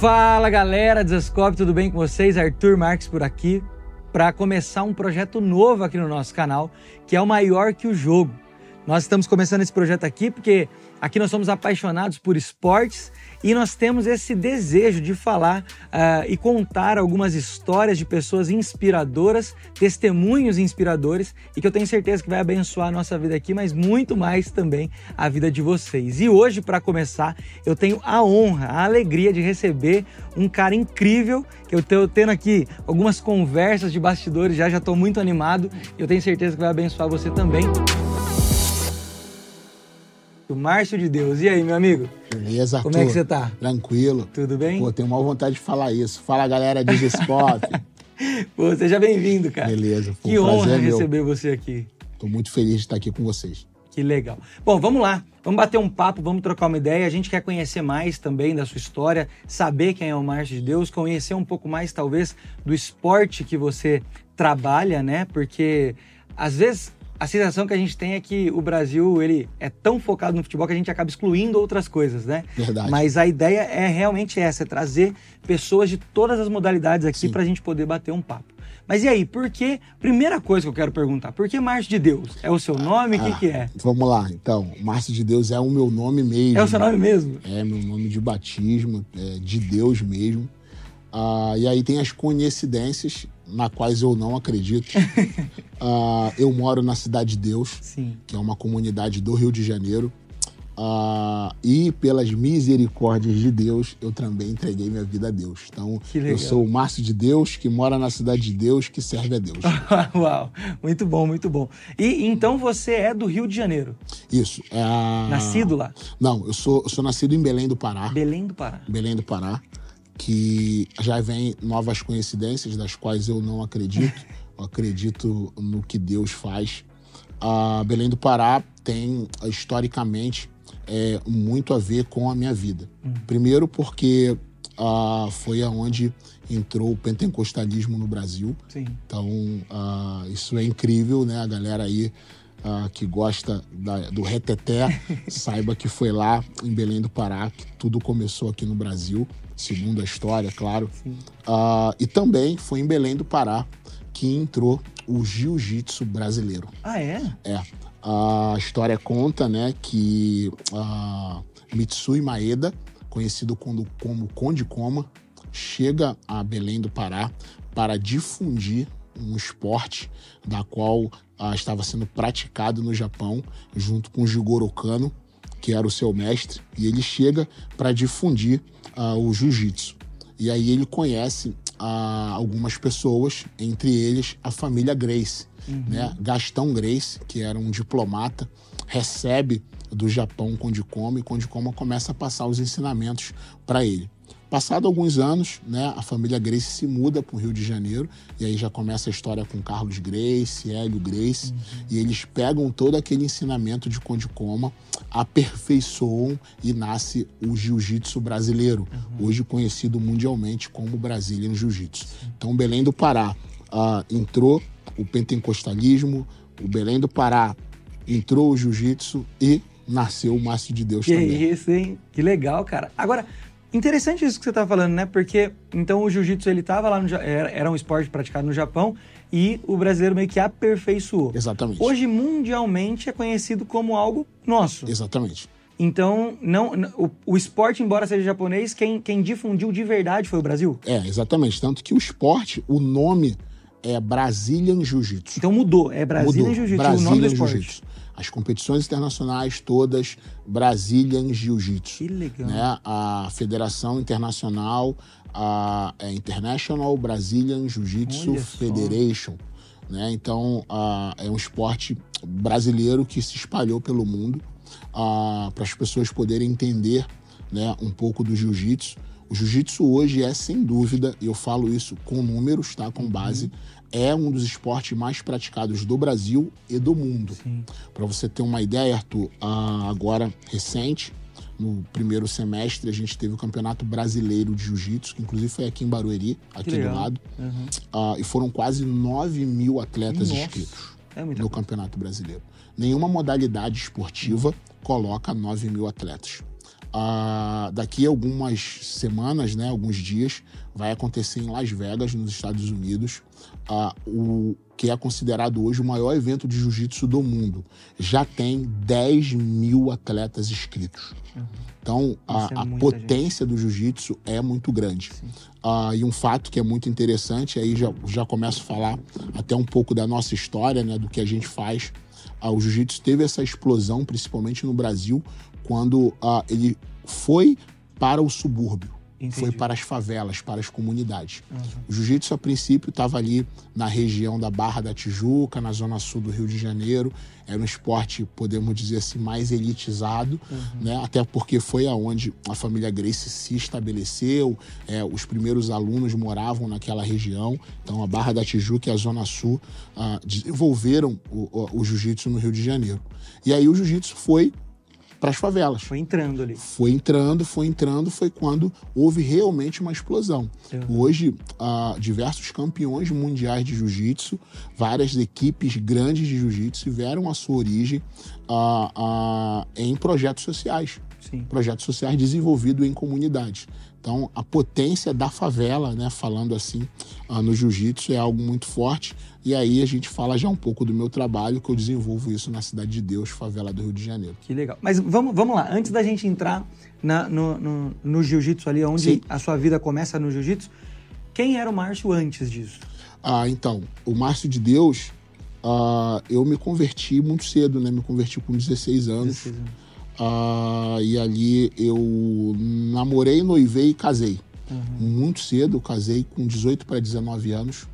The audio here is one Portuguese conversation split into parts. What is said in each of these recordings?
Fala galera, Desascope, tudo bem com vocês? Arthur Marques por aqui para começar um projeto novo aqui no nosso canal, que é o Maior que o Jogo. Nós estamos começando esse projeto aqui porque aqui nós somos apaixonados por esportes e nós temos esse desejo de falar uh, e contar algumas histórias de pessoas inspiradoras, testemunhos inspiradores e que eu tenho certeza que vai abençoar a nossa vida aqui, mas muito mais também a vida de vocês. E hoje, para começar, eu tenho a honra, a alegria de receber um cara incrível que eu estou tendo aqui algumas conversas de bastidores já, já estou muito animado e eu tenho certeza que vai abençoar você também. O Márcio de Deus. E aí, meu amigo? Beleza, Como é que você tá? Tranquilo. Tudo bem? Pô, tenho maior vontade de falar isso. Fala, galera de Spot. Pô, seja bem-vindo, cara. Beleza. Pô, que honra receber você aqui. Tô muito feliz de estar aqui com vocês. Que legal. Bom, vamos lá. Vamos bater um papo, vamos trocar uma ideia. A gente quer conhecer mais também da sua história, saber quem é o Márcio de Deus, conhecer um pouco mais, talvez, do esporte que você trabalha, né? Porque às vezes a sensação que a gente tem é que o Brasil ele é tão focado no futebol que a gente acaba excluindo outras coisas, né? Verdade. Mas a ideia é realmente essa, é trazer pessoas de todas as modalidades aqui para a gente poder bater um papo. Mas e aí, por que? Primeira coisa que eu quero perguntar, por que Márcio de Deus? É o seu nome? O ah, que, que é? Vamos lá, então. Márcio de Deus é o meu nome mesmo. É o seu nome mesmo? É meu nome de batismo, é de Deus mesmo. Ah, e aí tem as coincidências na quais eu não acredito. uh, eu moro na Cidade de Deus, Sim. que é uma comunidade do Rio de Janeiro. Uh, e pelas misericórdias de Deus, eu também entreguei minha vida a Deus. Então, eu sou o Márcio de Deus, que mora na cidade de Deus, que serve a Deus. Uau, muito bom, muito bom. E então você é do Rio de Janeiro? Isso. Uh... Nascido lá? Não, eu sou, eu sou nascido em Belém do Pará. Belém do Pará. Belém do Pará que já vem novas coincidências das quais eu não acredito. Eu acredito no que Deus faz. A Belém do Pará tem historicamente é, muito a ver com a minha vida. Uhum. Primeiro porque uh, foi aonde entrou o pentecostalismo no Brasil. Sim. Então uh, isso é incrível, né? A galera aí uh, que gosta da, do reteté saiba que foi lá em Belém do Pará que tudo começou aqui no Brasil segundo a história, claro. Uh, e também foi em Belém do Pará que entrou o jiu-jitsu brasileiro. Ah, é? É. A história conta, né, que uh, Mitsui Maeda, conhecido como, como Conde Koma, chega a Belém do Pará para difundir um esporte da qual uh, estava sendo praticado no Japão, junto com Jigoro Kano, que era o seu mestre, e ele chega para difundir uh, o jiu-jitsu. E aí ele conhece uh, algumas pessoas, entre eles a família Grace. Uhum. Né? Gastão Grace, que era um diplomata, recebe do Japão Conde Koma e Conde Koma começa a passar os ensinamentos para ele. Passado alguns anos, né, a família Grace se muda para o Rio de Janeiro e aí já começa a história com Carlos Grace, Hélio Grace, uhum. e eles pegam todo aquele ensinamento de Conde Coma, aperfeiçoam e nasce o jiu-jitsu brasileiro, uhum. hoje conhecido mundialmente como Brazilian Jiu-Jitsu. Então, Belém do Pará uh, entrou o pentecostalismo, o Belém do Pará entrou o jiu-jitsu e nasceu o Márcio de Deus que também. Que isso, hein? Que legal, cara. Agora, Interessante isso que você está falando, né? Porque então o jiu-jitsu ele tava lá no era, era um esporte praticado no Japão e o brasileiro meio que aperfeiçoou. Exatamente. Hoje mundialmente é conhecido como algo nosso. Exatamente. Então, não, o, o, esporte, embora seja japonês, quem, quem difundiu de verdade foi o Brasil? É, exatamente. Tanto que o esporte, o nome é Brazilian Jiu-Jitsu. Então mudou, é Brazilian Jiu-Jitsu, o nome do esporte as competições internacionais todas Brazilian Jiu-Jitsu. Que legal. Né? A Federação Internacional, a, é International Brazilian Jiu-Jitsu Federation. Né? Então, a, é um esporte brasileiro que se espalhou pelo mundo para as pessoas poderem entender né, um pouco do jiu-jitsu. O jiu-jitsu hoje é, sem dúvida, e eu falo isso com números, tá? com base, uhum é um dos esportes mais praticados do Brasil e do mundo. Para você ter uma ideia, Arthur, agora recente, no primeiro semestre, a gente teve o Campeonato Brasileiro de Jiu-Jitsu, que inclusive foi aqui em Barueri, aqui do lado. Uhum. Uh, e foram quase 9 mil atletas Nossa. inscritos é no coisa. Campeonato Brasileiro. Nenhuma modalidade esportiva uhum. coloca 9 mil atletas. Uh, daqui a algumas semanas, né, alguns dias, vai acontecer em Las Vegas, nos Estados Unidos, uh, o que é considerado hoje o maior evento de jiu-jitsu do mundo. Já tem 10 mil atletas inscritos. Uhum. Então, a, é a potência gente. do jiu-jitsu é muito grande. Uh, e um fato que é muito interessante, aí já, já começo a falar até um pouco da nossa história, né, do que a gente faz. Uh, o jiu-jitsu teve essa explosão, principalmente no Brasil, quando uh, ele foi para o subúrbio. Entendi. Foi para as favelas, para as comunidades. Uhum. O jiu-jitsu, a princípio, estava ali na região da Barra da Tijuca, na zona sul do Rio de Janeiro. Era um esporte, podemos dizer assim, mais elitizado, uhum. né? até porque foi aonde a família Grace se estabeleceu. É, os primeiros alunos moravam naquela região. Então, a Barra da Tijuca e a Zona Sul uh, desenvolveram o, o, o jiu-jitsu no Rio de Janeiro. E aí o jiu-jitsu foi para as favelas. Foi entrando ali. Foi entrando, foi entrando, foi quando houve realmente uma explosão. Uhum. Hoje, uh, diversos campeões mundiais de jiu-jitsu, várias equipes grandes de jiu-jitsu tiveram a sua origem uh, uh, em projetos sociais. Sim. Projetos sociais desenvolvidos em comunidades. Então, a potência da favela, né, falando assim, no jiu-jitsu é algo muito forte. E aí a gente fala já um pouco do meu trabalho, que eu desenvolvo isso na Cidade de Deus, favela do Rio de Janeiro. Que legal. Mas vamos, vamos lá, antes da gente entrar na, no, no, no jiu-jitsu ali, onde Sim. a sua vida começa no jiu-jitsu, quem era o Márcio antes disso? Ah, então, o Márcio de Deus, ah, eu me converti muito cedo, né? Me converti com 16 anos. 16 anos. Ah, e ali eu namorei, noivei e casei. Uhum. Muito cedo, casei com 18 para 19 anos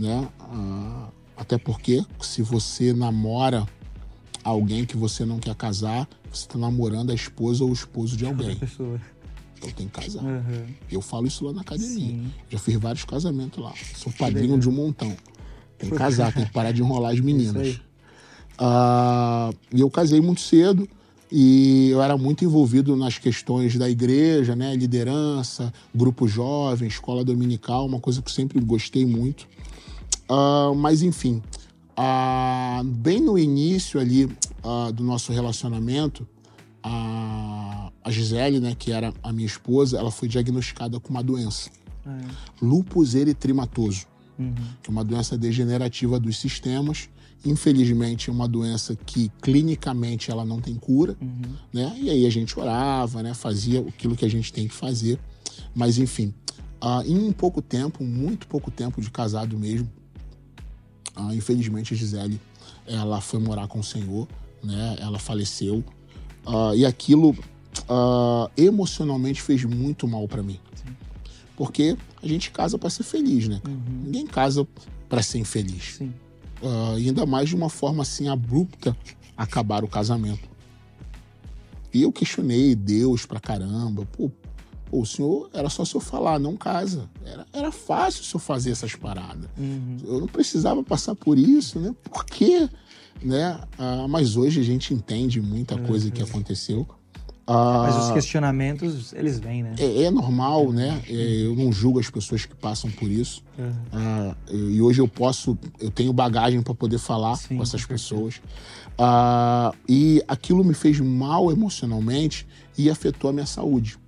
né? Ah, até porque se você namora alguém que você não quer casar, você está namorando a esposa ou o esposo de alguém. Então tem que casar. Uhum. Eu falo isso lá na academia. Sim. Já fiz vários casamentos lá. Sou padrinho de um montão. Tem que casar, tem que parar de enrolar as meninas. Uh, e eu casei muito cedo e eu era muito envolvido nas questões da igreja, né? Liderança, grupo jovem, escola dominical, uma coisa que eu sempre gostei muito. Uh, mas enfim, uh, bem no início ali uh, do nosso relacionamento, a, a Gisele, né, que era a minha esposa, ela foi diagnosticada com uma doença. É. Lupus eritrimatoso, uhum. que é uma doença degenerativa dos sistemas. Infelizmente, é uma doença que clinicamente ela não tem cura, uhum. né? E aí a gente orava, né? Fazia aquilo que a gente tem que fazer. Mas enfim, uh, em um pouco tempo, muito pouco tempo de casado mesmo, ah, infelizmente, a Gisele ela foi morar com o Senhor, né? Ela faleceu. Ah, e aquilo emocionalmente fez muito mal para mim. Sim. Porque a gente casa para ser feliz, né? Uhum. Ninguém casa para ser infeliz. Sim. Uh, e ainda mais de uma forma assim abrupta acabar o casamento. E eu questionei Deus pra caramba. Pô, o senhor era só se eu falar, não casa. Era, era fácil se eu fazer essas paradas. Uhum. Eu não precisava passar por isso, né? Por quê? Né? Ah, mas hoje a gente entende muita uhum. coisa que aconteceu. Ah, mas os questionamentos, eles vêm, né? É, é normal, né? É, eu não julgo as pessoas que passam por isso. Uhum. Ah, e hoje eu posso, eu tenho bagagem para poder falar Sim, com essas pessoas. Ah, e aquilo me fez mal emocionalmente e afetou a minha saúde.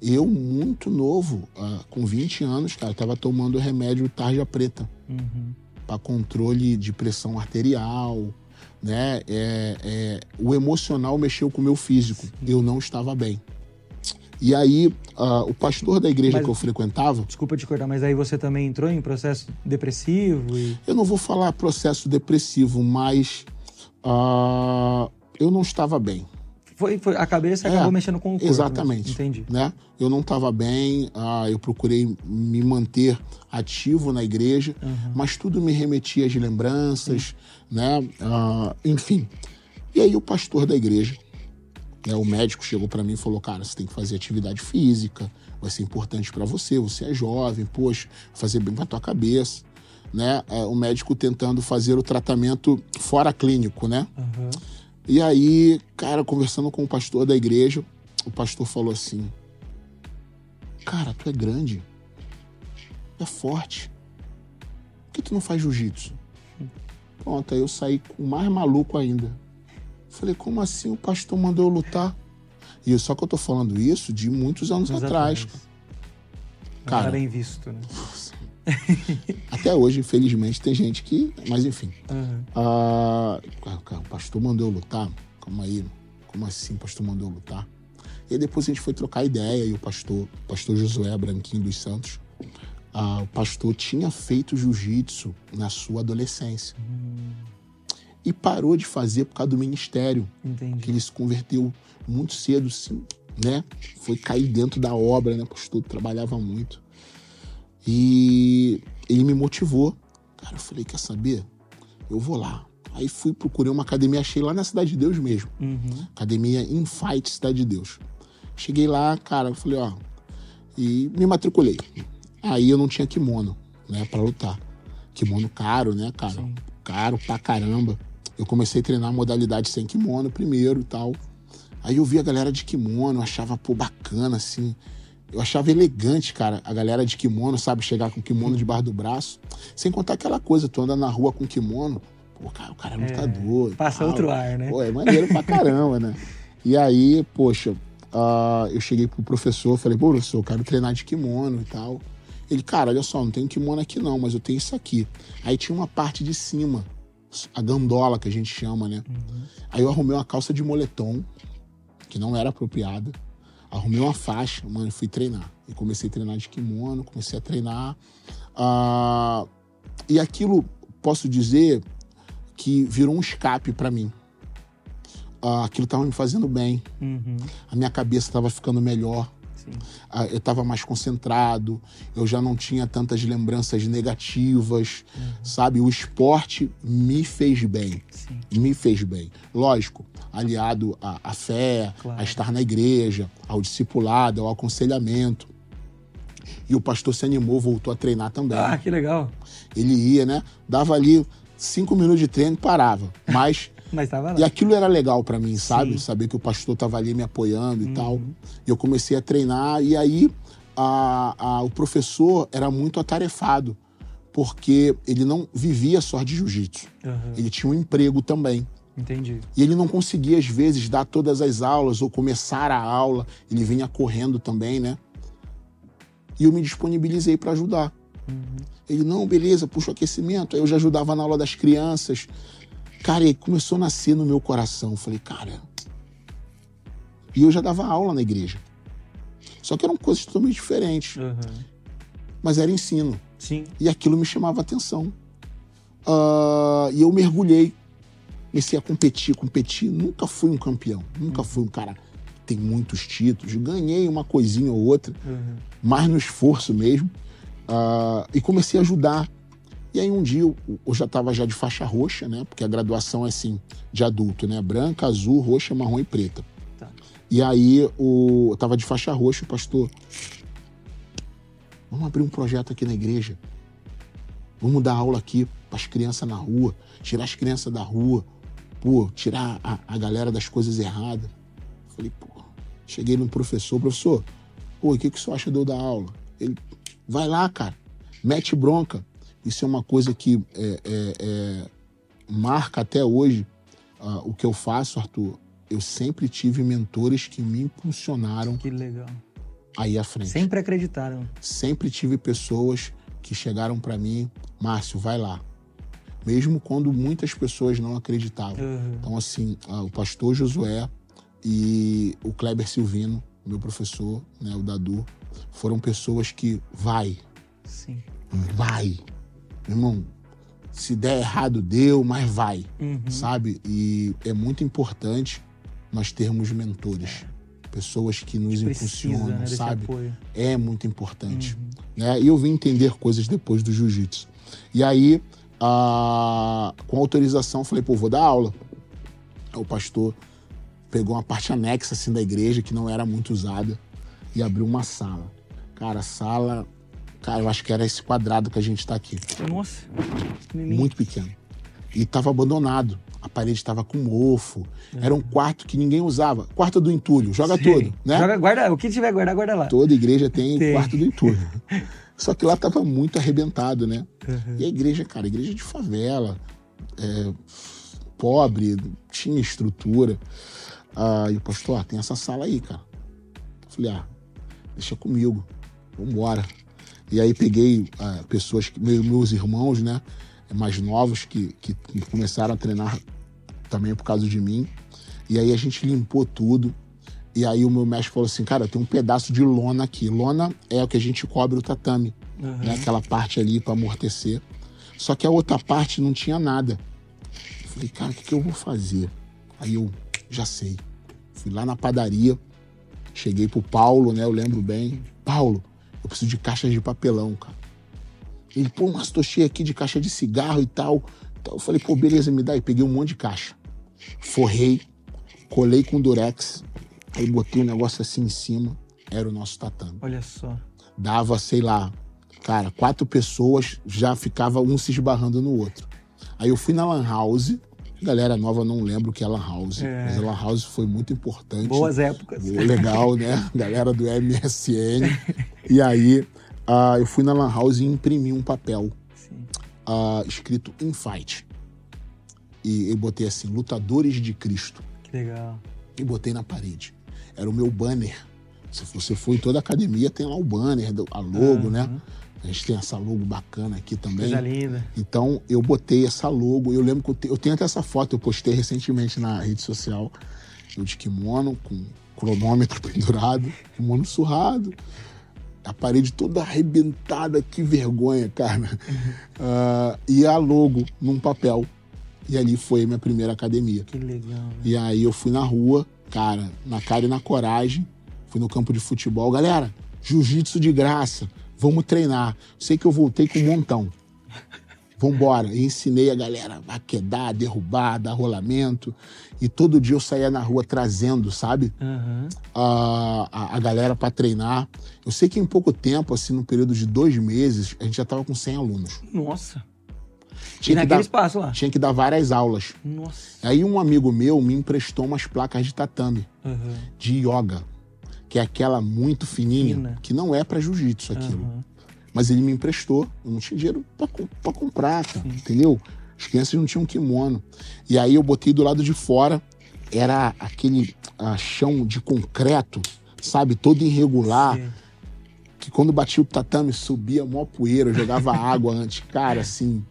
Eu, muito novo, uh, com 20 anos, cara, tava tomando remédio tarja preta uhum. para controle de pressão arterial, né? É, é, o emocional mexeu com o meu físico. Eu não estava bem. E aí, uh, o pastor da igreja mas, que eu frequentava. Desculpa te cortar, mas aí você também entrou em processo depressivo? E... Eu não vou falar processo depressivo, mas uh, eu não estava bem. Foi, foi, a cabeça é, acabou mexendo com o corpo. Exatamente. Né? Entendi. Né? Eu não estava bem, ah, eu procurei me manter ativo na igreja, uhum. mas tudo me remetia às lembranças, Sim. Né? Ah, enfim. E aí o pastor da igreja, né, o médico chegou para mim e falou: Cara, você tem que fazer atividade física, vai ser importante para você, você é jovem, poxa, fazer bem para tua cabeça. Né? É, o médico tentando fazer o tratamento fora clínico, né? Uhum. E aí, cara, conversando com o pastor da igreja, o pastor falou assim: Cara, tu é grande, tu é forte, por que tu não faz jiu-jitsu? Pronto, aí eu saí com mais maluco ainda. Falei, como assim o pastor mandou eu lutar? E só que eu tô falando isso de muitos anos, Anos atrás. Cara. Tá bem visto, né? Até hoje, infelizmente, tem gente que. Mas enfim. Ah, cara, o pastor mandou eu lutar. Calma aí. Como assim, o pastor mandou eu lutar? E aí depois a gente foi trocar ideia e o pastor, o pastor Josué Branquinho dos Santos, ah, o pastor tinha feito jiu-jitsu na sua adolescência. E parou de fazer por causa do ministério, que Entendi. ele se converteu muito cedo, sim, né? Foi cair dentro da obra, né? O pastor trabalhava muito. E ele me motivou. Cara, eu falei, quer saber? Eu vou lá. Aí fui, procurei uma academia, achei lá na Cidade de Deus mesmo. Uhum. Academia Infight Cidade de Deus. Cheguei lá, cara, eu falei, ó. E me matriculei. Aí eu não tinha kimono, né, pra lutar. Kimono caro, né, cara? Sim. Caro pra caramba. Eu comecei a treinar modalidade sem kimono primeiro e tal. Aí eu vi a galera de kimono, achava, pô, bacana, assim. Eu achava elegante, cara, a galera de kimono, sabe? Chegar com kimono debaixo do braço. Sem contar aquela coisa, tu anda na rua com kimono, pô, cara, o cara é lutador. e Passa tal. outro ar, né? Pô, é maneiro pra caramba, né? E aí, poxa, ah, eu cheguei pro professor, falei, pô, professor, eu quero treinar de kimono e tal. Ele, cara, olha só, não tem kimono aqui não, mas eu tenho isso aqui. Aí tinha uma parte de cima, a gandola que a gente chama, né? Aí eu arrumei uma calça de moletom, que não era apropriada. Arrumei uma faixa, mano, e fui treinar. E comecei a treinar de kimono, comecei a treinar. Ah, e aquilo, posso dizer, que virou um escape pra mim. Ah, aquilo tava me fazendo bem. Uhum. A minha cabeça estava ficando melhor. Sim. Ah, eu estava mais concentrado, eu já não tinha tantas lembranças negativas, sabe? O esporte me fez bem, Sim. me fez bem. Lógico, aliado à, à fé, Claro. a estar na igreja, ao discipulado, ao aconselhamento. E o pastor se animou, voltou a treinar também. Ah, que legal. Ele ia, né? Dava ali cinco minutos de treino e parava. Mas Mas tava e lá. aquilo era legal pra mim, sabe? Sim. Saber que o pastor tava ali me apoiando Uhum. e tal. E eu comecei a treinar, e aí a- a- o professor era muito atarefado, porque ele não vivia só de jiu-jitsu. Aham. Ele tinha um emprego também. Entendi. E ele não conseguia, às vezes, dar todas as aulas ou começar a aula. Ele vinha correndo também, né? E eu me disponibilizei para ajudar. Ele, não, beleza, puxa o aquecimento. Aí eu já ajudava na aula das crianças. Cara, e começou a nascer no meu coração. Eu falei, cara. E eu já dava aula na igreja. Só que eram coisas totalmente diferentes. Aham. Mas era ensino. Sim. E aquilo me chamava atenção. Ah, e eu mergulhei. Comecei a competir, competir. Nunca fui um campeão. Nunca fui um cara que tem muitos títulos. Ganhei uma coisinha ou outra, Aham. mais no esforço mesmo. Ah, e comecei a ajudar. E aí um dia eu, eu já estava já de faixa roxa, né? Porque a graduação é assim, de adulto, né? Branca, azul, roxa, marrom e preta. Tá. E aí o, eu tava de faixa roxa, o pastor. Vamos abrir um projeto aqui na igreja. Vamos dar aula aqui para as crianças na rua, tirar as crianças da rua, pô, tirar a, a galera das coisas erradas. Falei, pô, cheguei no professor, professor, pô, o que, que o senhor acha de eu dar aula? Ele, vai lá, cara, mete bronca. Isso é uma coisa que é, é, é, marca até hoje ah, o que eu faço, Arthur. Eu sempre tive mentores que me impulsionaram Que legal. aí à frente. Sempre acreditaram. Sempre tive pessoas que chegaram para mim, Márcio, vai lá. Mesmo quando muitas pessoas não acreditavam. Aham. Então, assim, ah, o pastor Josué e o Kleber Silvino, meu professor, né, o Dadu, foram pessoas que vai, Sim. vai. Irmão, se der errado, deu, mas vai, Uhum. sabe? E é muito importante nós termos mentores. Pessoas que nos Precisa, impulsionam, né, desse sabe? É muito importante. Uhum. né? E eu vim entender coisas depois do jiu-jitsu. E aí, ah, com autorização, falei, pô, vou dar aula. Aí o pastor pegou uma parte anexa assim da igreja que não era muito usada e abriu uma sala. Cara, a sala, cara, eu acho que era esse quadrado que a gente tá aqui, Nossa. muito pequeno. E tava abandonado. A parede tava com mofo. Era um quarto que ninguém usava. Quarto do entulho, joga Sim. todo, né? Joga, guarda, o que tiver, guarda, guarda lá. Toda igreja tem, Tem. quarto do entulho. Só que lá tava muito arrebentado, né? Uhum. E a igreja, cara, igreja de favela, é, pobre, tinha estrutura. Ah, e o pastor, ah, tem essa sala aí, cara. Eu falei, ah, deixa comigo, vambora. E aí peguei ah, pessoas, meus irmãos, né, mais novos, que, que começaram a treinar também por causa de mim. E aí a gente limpou tudo. E aí o meu mestre falou assim, cara, tem um pedaço de lona aqui. Lona é o que a gente cobre o tatame, uhum. né? Aquela parte ali para amortecer. Só que a outra parte não tinha nada. Eu falei, cara, o que, que eu vou fazer? Aí eu já sei. Fui lá na padaria, cheguei pro Paulo, né? Eu lembro bem. Paulo, eu preciso de caixas de papelão, cara. Ele, pô, mas tô cheio aqui de caixa de cigarro e tal. Então eu falei, pô, beleza, me dá. E peguei um monte de caixa. Forrei, colei com durex, aí botei um negócio assim em cima, era o nosso tatame. Olha só. Dava, sei lá, cara, quatro pessoas, já ficava um se esbarrando no outro. Aí eu fui na Lan House, galera nova não lembra o que é Lan House, é. mas a Lan House foi muito importante. Boas épocas. Legal, né? galera do MSN. e aí uh, eu fui na Lan House e imprimi um papel uh, escrito Infight. E eu botei assim, Lutadores de Cristo. Que legal. E botei na parede. Era o meu banner. Se você for em toda a academia, tem lá o banner, a logo, uhum. né? A gente tem essa logo bacana aqui também. Coisa linda. Então, eu botei essa logo. Eu lembro que eu, te, eu tenho até essa foto, eu postei recentemente na rede social. Eu de kimono, com cronômetro pendurado, kimono surrado. A parede toda arrebentada, que vergonha, cara. Uh, e a logo num papel. E ali foi a minha primeira academia. Que legal. Né? E aí eu fui na rua, cara, na cara e na coragem. Fui no campo de futebol. Galera, jiu-jitsu de graça. Vamos treinar. Sei que eu voltei com um montão. Vambora. E ensinei a galera a quedar, derrubar, dar rolamento. E todo dia eu saía na rua trazendo, sabe? Uhum. A, a, a, galera para treinar. Eu sei que em pouco tempo, assim, no período de dois meses, a gente já tava com 100 alunos. Nossa. Tinha e naquele dar, espaço lá? Tinha que dar várias aulas. Nossa. Aí um amigo meu me emprestou umas placas de tatame, uhum. de yoga, que é aquela muito fininha, Fina. que não é para jiu-jitsu aquilo. Uhum. Mas ele me emprestou, eu não tinha dinheiro para comprar, cara, entendeu? As crianças não tinham kimono. E aí eu botei do lado de fora, era aquele ah, chão de concreto, sabe, todo irregular. Sim. Que quando batia o tatame subia mó poeira, eu jogava água antes. Cara, assim,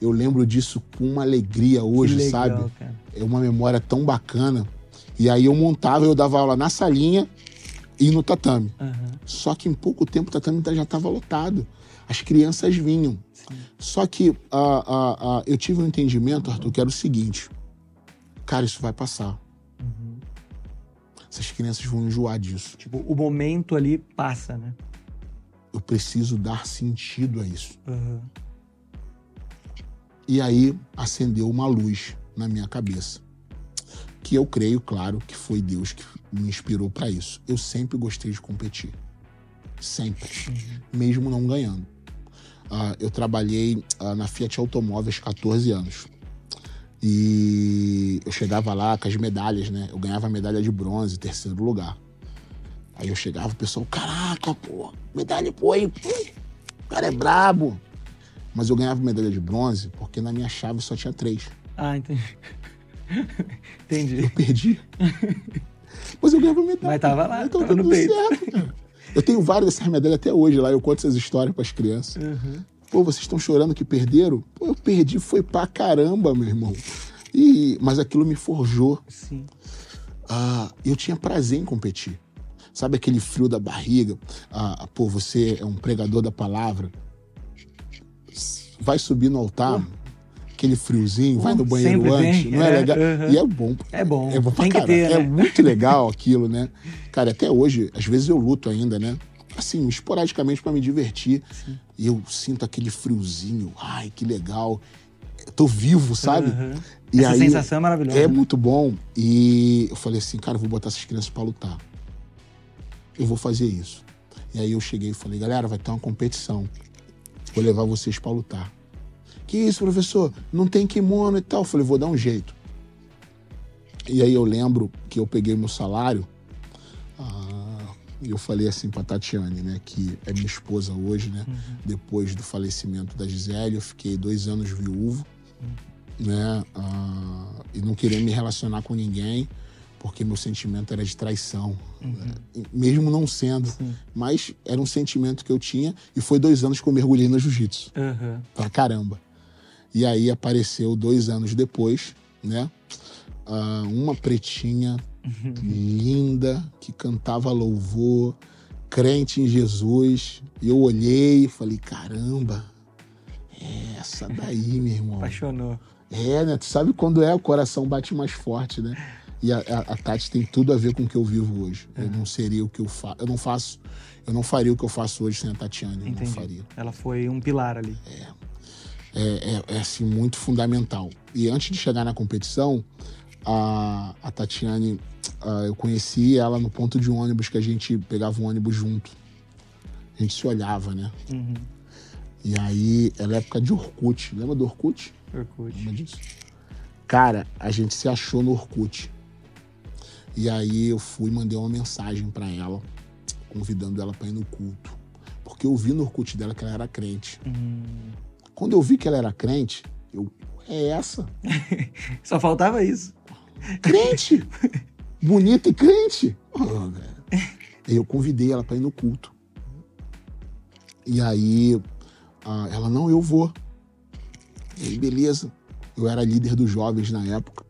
eu lembro disso com uma alegria hoje, legal, sabe? Cara. É uma memória tão bacana. E aí eu montava, eu dava aula na salinha e no tatame. Uhum. Só que em pouco tempo o tatame já estava lotado. As crianças vinham. Sim. Só que eu tive um entendimento, Arthur, que era o seguinte: cara, isso vai passar. Uhum. Essas crianças vão enjoar disso. Tipo, o momento ali passa, né? Eu preciso dar sentido a isso. Uhum. E aí acendeu uma luz na minha cabeça. Que eu creio, claro, que foi Deus que me inspirou para isso. Eu sempre gostei de competir. Sempre. Mesmo não ganhando. Uh, eu trabalhei uh, na Fiat Automóveis 14 anos. E eu chegava lá com as medalhas, né? Eu ganhava medalha de bronze, terceiro lugar. Aí eu chegava, o pessoal, caraca, pô, medalha, pô, aí, o cara é brabo. Mas eu ganhava medalha de bronze porque na minha chave só tinha três. Ah, entendi. entendi. Eu perdi. Mas eu ganhava medalha. Mas tava lá, então, tava no peito. Certo, eu tenho várias dessas medalhas até hoje lá, eu conto essas histórias para as crianças. Uhum. Pô, vocês estão chorando que perderam? Pô, eu perdi, foi pra caramba, meu irmão. E, mas aquilo me forjou. Sim. Ah, eu tinha prazer em competir. Sabe aquele frio da barriga? Ah, pô, você é um pregador da palavra vai subir no altar, aquele friozinho, vai no banheiro antes, tem. não é, é legal? E é bom. É bom. É bom pra. Ter, é né? É muito legal aquilo, né? Cara, até hoje, às vezes eu luto ainda, né? Assim, esporadicamente para me divertir. Sim. E eu sinto aquele friozinho. Ai, que legal. Eu tô vivo, sabe? Uhum. E Essa aí, sensação é maravilhosa. É muito bom. E eu falei assim, cara, eu vou botar essas crianças para lutar. Eu vou fazer isso. E aí eu cheguei e falei, galera, vai ter uma competição. Vou levar vocês para lutar. Que isso, professor? Não tem kimono e tal. Eu falei, vou dar um jeito. E aí eu lembro que eu peguei meu salário ah, e eu falei assim para Tatiane, né, que é minha esposa hoje, né, uhum. depois do falecimento da Gisele, eu fiquei dois anos viúvo, uhum. né, ah, e não queria me relacionar com ninguém, porque meu sentimento era de traição, né? mesmo não sendo, Sim. mas era um sentimento que eu tinha e foi dois anos que eu mergulhei no jiu-jitsu, Aham. pra caramba. E aí apareceu dois anos depois, né, ah, uma pretinha linda que cantava louvor, crente em Jesus. E eu olhei e falei, caramba, é essa daí, meu irmão. Apaixonou. É, né? Tu sabe quando é, o coração bate mais forte, né? E a, a- a Tati tem tudo a ver com o que eu vivo hoje. Eu não seria o que eu faço. Eu não faço. Eu não faria o que eu faço hoje sem a Tatiane. Eu não Entendi. faria. Ela foi um pilar ali. É, é, é, assim, muito fundamental. E antes de chegar na competição, a, a Tatiane, ah, eu conheci ela no ponto de ônibus que a gente pegava um ônibus junto. A gente se olhava, né? Uhum. E aí, era época de Orkut. Lembra do Orkut? Orkut. Lembra disso? Cara, a gente se achou no Orkut. E aí eu fui e mandei uma mensagem pra ela, convidando ela pra ir no culto. Porque eu vi no Orkut dela que ela era crente. Hum. Quando eu vi que ela era crente, eu. É essa. Só faltava isso. Crente! Bonita e crente! E eu convidei ela pra ir no culto. E aí, ela, não, eu vou. E aí, beleza. Eu era líder dos jovens na época.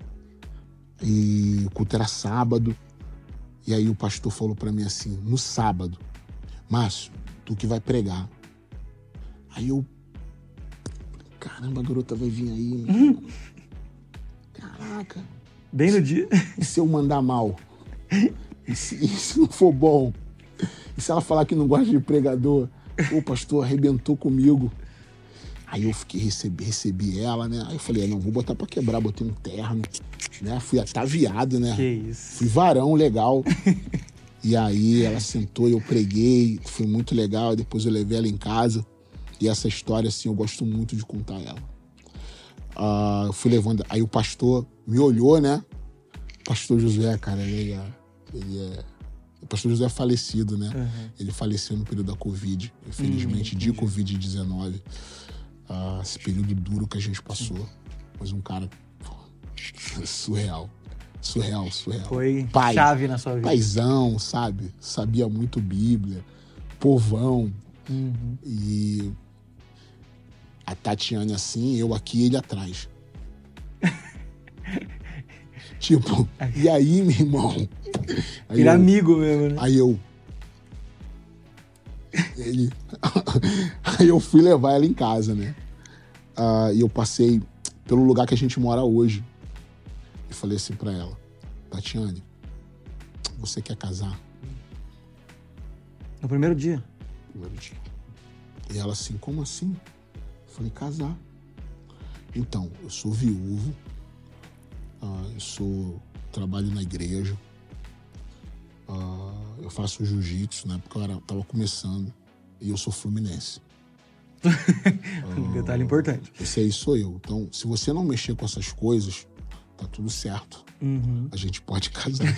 E o culto era sábado. E aí o pastor falou pra mim assim, no sábado, Márcio, tu que vai pregar. Aí eu. Caramba, a garota vai vir aí. meu irmão. Caraca. Bem no dia. E se eu mandar mal? E se, e se não for bom? E se ela falar que não gosta de pregador? O pastor arrebentou comigo. Aí eu fiquei, recebi, recebi ela, né? Aí eu falei, ah, não, vou botar pra quebrar, botei um terno, né? Fui ataviado, né? Que isso. Fui varão legal. E aí ela sentou e eu preguei, foi muito legal. Depois eu levei ela em casa. E essa história, assim, eu gosto muito de contar ela. Ah, eu fui levando. Aí o pastor me olhou, né? Pastor José, cara, ele é. Ele é o pastor José é falecido, né? Uhum. Ele faleceu no período da Covid, infelizmente, de Covid-19. Ah, esse período duro que a gente passou. Mas um cara pô, surreal. Surreal, surreal. Foi Pai. chave na sua vida. Paizão, sabe? Sabia muito Bíblia, povão. Uhum. E a Tatiane assim, eu aqui, ele atrás. tipo, e aí, meu irmão? Aí Vira eu- amigo mesmo, né? Aí eu. Ele. Aí eu fui levar ela em casa, né? Ah, e eu passei pelo lugar que a gente mora hoje. E falei assim pra ela: Tatiane, você quer casar? No primeiro dia. Primeiro dia. E ela assim: como assim? Falei: casar. Então, eu sou viúvo, ah, eu sou. trabalho na igreja, ah, eu faço jiu-jitsu, na época eu era, tava começando, e eu sou fluminense. Um detalhe importante. Esse aí sou eu. Então, se você não mexer com essas coisas, tá tudo certo. Uhum. A gente pode casar.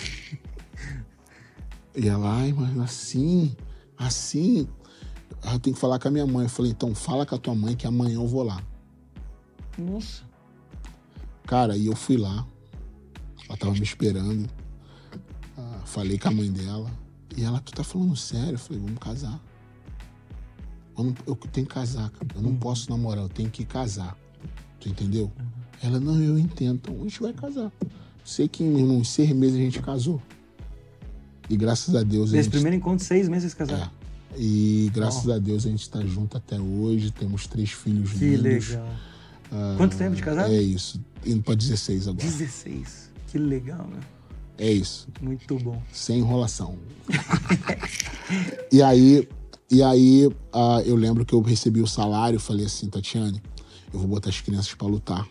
e ela, ai, mas assim, assim. Eu tenho que falar com a minha mãe. Eu falei, então fala com a tua mãe que amanhã eu vou lá. Nossa. Cara, e eu fui lá. Ela tava me esperando. Ah, falei com a mãe dela. E ela, tu tá falando sério? Eu falei, vamos casar. Eu, não- eu tenho que casar, cara. Eu não posso namorar, eu tenho que casar. Tu entendeu? Ela, não, eu entendo. Então a gente vai casar. Sei que em uns seis meses a gente casou. E graças a Deus Nesse gente. primeiro encontro, seis meses É. E graças a Deus a gente tá junto até hoje. Temos três filhos Que lindos. legal. Ah, Quanto tempo de casado? É isso. Indo pra 16 agora. 16. Que legal, né? É isso. Muito bom. sem enrolação. e aí, e aí ah, eu lembro que eu recebi o salário falei assim, Tatiane, eu vou botar as crianças pra lutar.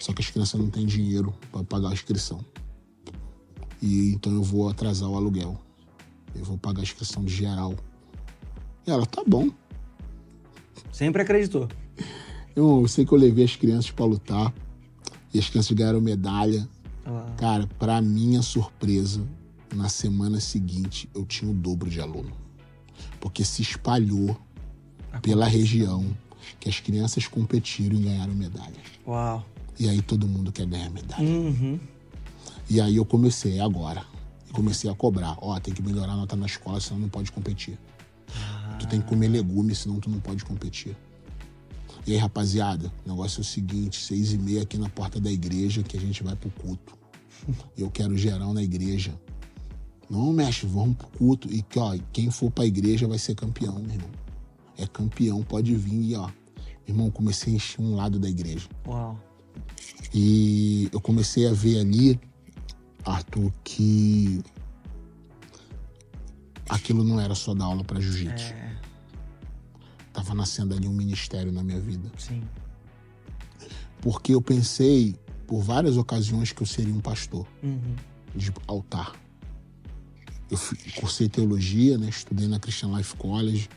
Só que as crianças não têm dinheiro pra pagar a inscrição. E então eu vou atrasar o aluguel. Eu vou pagar a inscrição de geral. E ela, tá bom. Sempre acreditou. Eu, sei que eu levei as crianças pra lutar. E as crianças ganharam medalha. Ah, Cara, pra minha surpresa, na semana seguinte eu tinha o dobro de aluno. Porque se espalhou pela região que as crianças competiram e ganharam medalha. Uau. E aí todo mundo quer ganhar medalha. Uhum. E aí eu comecei, agora. comecei a cobrar. Ó, tem que melhorar a nota na escola, senão não pode competir. Tu tem que comer legumes, senão tu não pode competir. E aí, rapaziada, o negócio é o seguinte: seis e meia aqui na porta da igreja que a gente vai pro culto. Eu quero geral na igreja. Não, mestre, vamos pro culto. E que, ó, quem for pra igreja vai ser campeão, meu irmão. É campeão, pode vir e, ó. Irmão, comecei a encher um lado da igreja. Uau. E eu comecei a ver ali, Arthur, que aquilo não era só dar aula para jiu-jitsu. É. Tava nascendo ali um ministério na minha vida. Sim. Porque eu pensei por várias ocasiões que eu seria um pastor uhum. de altar. Eu cursei teologia, né? Estudei na Christian Life College.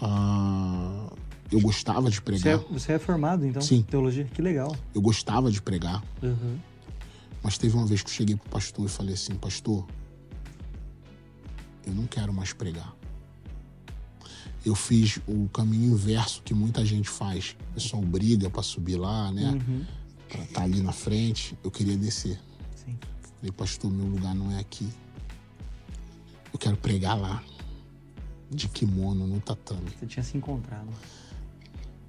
Ah, eu gostava de pregar. Você é, você é, formado, então? Sim. Teologia? Que legal. Eu gostava de pregar. Uhum. Mas teve uma vez que eu cheguei pro pastor e falei assim, pastor, eu não quero mais pregar eu fiz o caminho inverso que muita gente faz. O pessoal briga para subir lá, né? Uhum. Pra estar tá ali na frente. Eu queria descer. Sim. Falei, pastor, meu lugar não é aqui. Eu quero pregar lá. De kimono, no tatame. Você tinha se encontrado.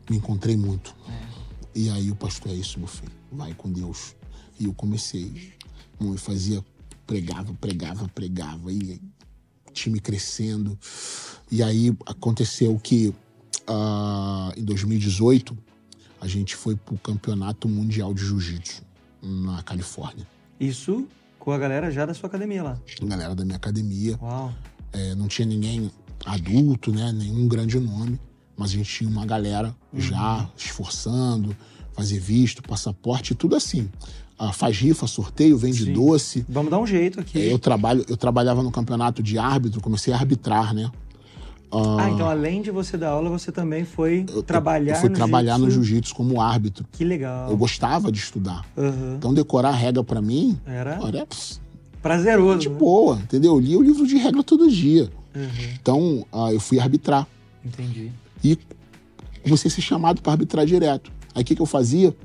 Me encontrei muito. É. E aí o pastor, é isso, meu filho. Vai com Deus. E eu comecei. Eu fazia, pregava, pregava, pregava. E time crescendo. E aí aconteceu que uh, em 2018 a gente foi pro campeonato mundial de jiu-jitsu na Califórnia. Isso com a galera já da sua academia lá? A galera da minha academia. Uau. É, não tinha ninguém adulto, né? Nenhum grande nome. Mas a gente tinha uma galera uhum. já esforçando, fazer visto, passaporte, tudo assim ah, faz rifa, sorteio, vende Sim. doce. Vamos dar um jeito aqui. É, eu, trabalho, eu trabalhava no campeonato de árbitro, comecei a arbitrar, né? Uh, ah, então além de você dar aula, você também foi eu, trabalhar eu fui no trabalhar no jiu-jitsu como árbitro. Que legal. Eu gostava de estudar. Uhum. Então decorar a regra para mim era olha, prazeroso. De né? boa, entendeu? Eu lia o livro de regra todo dia. Uhum. Então uh, eu fui arbitrar. Entendi. E comecei a ser chamado para arbitrar direto. Aí o que, que eu fazia?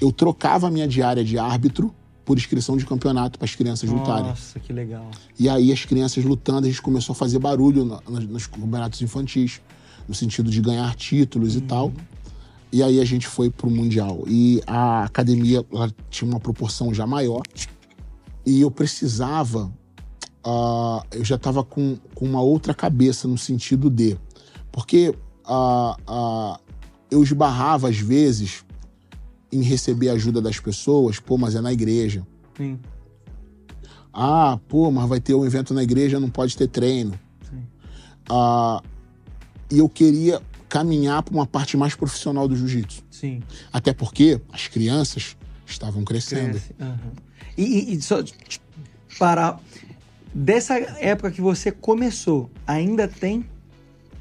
eu trocava a minha diária de árbitro por inscrição de campeonato para as crianças Nossa, lutarem. Nossa, que legal. E aí as crianças lutando, a gente começou a fazer barulho nos campeonatos infantis, no sentido de ganhar títulos uhum. e tal. E aí a gente foi pro Mundial. E a academia tinha uma proporção já maior. E eu precisava. Uh, eu já estava com, com uma outra cabeça no sentido de. Porque uh, uh, eu esbarrava, às vezes, em receber ajuda das pessoas, pô, mas é na igreja. Sim. Ah, pô, mas vai ter um evento na igreja, não pode ter treino. Sim. Ah, e eu queria caminhar para uma parte mais profissional do jiu-jitsu. Sim. Até porque as crianças estavam crescendo. Cresce. Uhum. E, e, e só para dessa época que você começou, ainda tem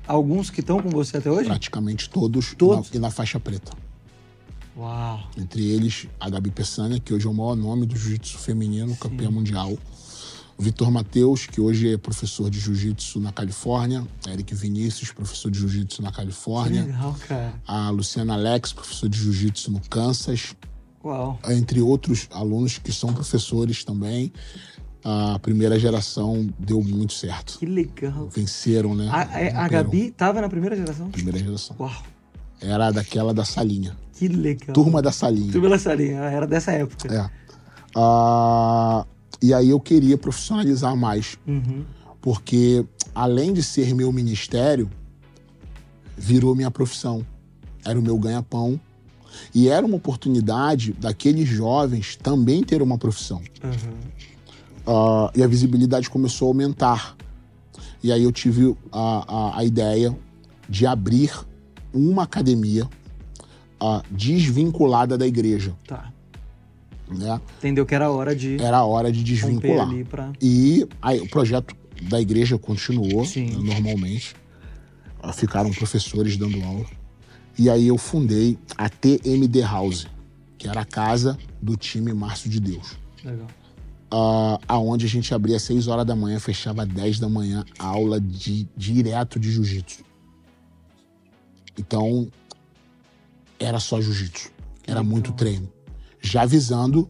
alguns que estão com você até hoje? Praticamente todos, todos? Na, e na faixa preta. Uau. Entre eles, a Gabi Pessania, que hoje é o maior nome do jiu-jitsu feminino, Sim. campeã mundial. O Vitor Matheus, que hoje é professor de jiu-jitsu na Califórnia. Eric Vinícius, professor de jiu-jitsu na Califórnia. Que legal, cara. A Luciana Alex, professor de jiu-jitsu no Kansas. Uau. Entre outros alunos que são professores também. A primeira geração deu muito certo. Que legal. Venceram, né? A, a, é, a Gabi estava na primeira geração? Primeira geração. Uau. Era daquela da salinha. Que legal. Turma da salinha. Turma da salinha, era dessa época. É. Uh, e aí eu queria profissionalizar mais. Uhum. Porque, além de ser meu ministério, virou minha profissão. Era o meu ganha-pão. E era uma oportunidade daqueles jovens também ter uma profissão. Uhum. Uh, e a visibilidade começou a aumentar. E aí eu tive a, a, a ideia de abrir uma academia uh, desvinculada da igreja. Tá. Né? Entendeu que era hora de. Era hora de desvincular. Pra... E aí, o projeto da igreja continuou Sim. normalmente. Uh, ficaram professores dando aula. E aí eu fundei a TMD House, que era a casa do time Márcio de Deus. Legal. Uh, aonde a gente abria às 6 horas da manhã, fechava às 10 da manhã, aula de direto de jiu-jitsu. Então, era só jiu-jitsu. Era muito treino. Já visando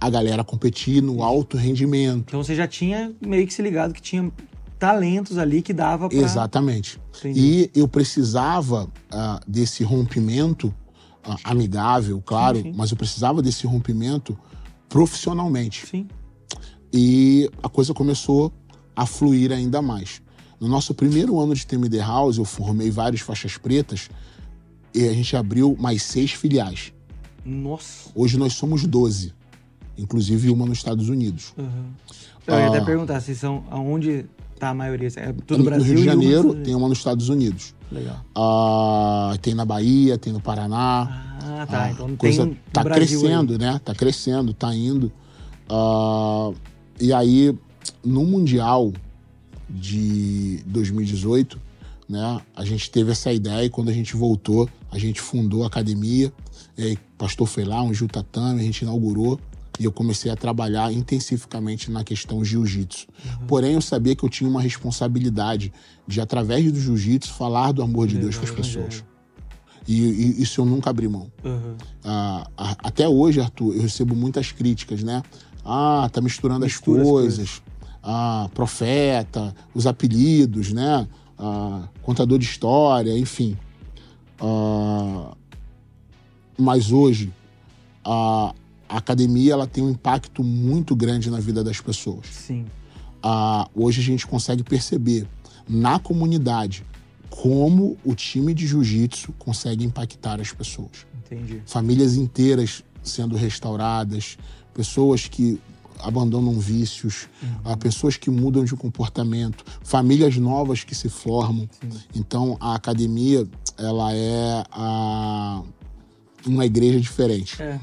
a galera competir no alto rendimento. Então você já tinha meio que se ligado que tinha talentos ali que dava pra... Exatamente. Entendi. E eu precisava ah, desse rompimento ah, amigável, claro, Sim, sim. mas eu precisava desse rompimento profissionalmente. Sim. E a coisa começou a fluir ainda mais. No nosso primeiro ano de TMD House, eu formei várias faixas pretas e a gente abriu mais seis filiais. Nossa. Hoje nós somos 12, inclusive uma nos Estados Unidos. Uhum. Eu ia até Ah. perguntar se são aonde tá a maioria. É tudo no Brasil Rio de uma Janeiro tem uma nos Estados Unidos. Legal. Ah, tem na Bahia, tem no Paraná. Ah, tá. A então coisa tem no tá Brasil crescendo, né? Tá crescendo, tá indo. Ah, e aí, no Mundial de 2018, né? A gente teve essa ideia e quando a gente voltou, a gente fundou a academia. E o pastor foi lá, um Gil Tatame, a gente inaugurou. E eu comecei a trabalhar intensificamente na questão jiu-jitsu. Uhum. Porém, eu sabia que eu tinha uma responsabilidade de, através do jiu-jitsu, falar do amor de Deus para as pessoas. E, e isso eu nunca abri mão. Uhum. Ah, até hoje, Arthur, eu recebo muitas críticas, né? Ah, tá misturando Mistura as as coisas. Ah, profeta, os apelidos, né? Ah, contador de história, enfim. Ah, mas hoje, a, a academia ela tem um impacto muito grande na vida das pessoas. Sim. Ah, hoje a gente consegue perceber na comunidade como o time de jiu-jitsu consegue impactar as pessoas Entendi. famílias inteiras sendo restauradas, pessoas que abandonam vícios, ah, pessoas que mudam de comportamento, famílias novas que se formam. Então a academia ela é a- uma igreja diferente. É,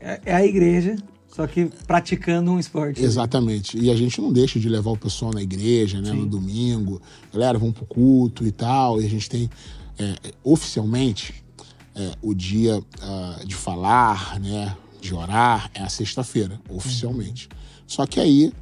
é, é a igreja, só que praticando um esporte. Exatamente. E a gente não deixa de levar o pessoal na igreja, né, no domingo. Galera, vamos pro culto e tal. E a gente tem, é, oficialmente, é, o dia ah, de falar, né, de orar, é a sexta-feira, oficialmente. Só que aí,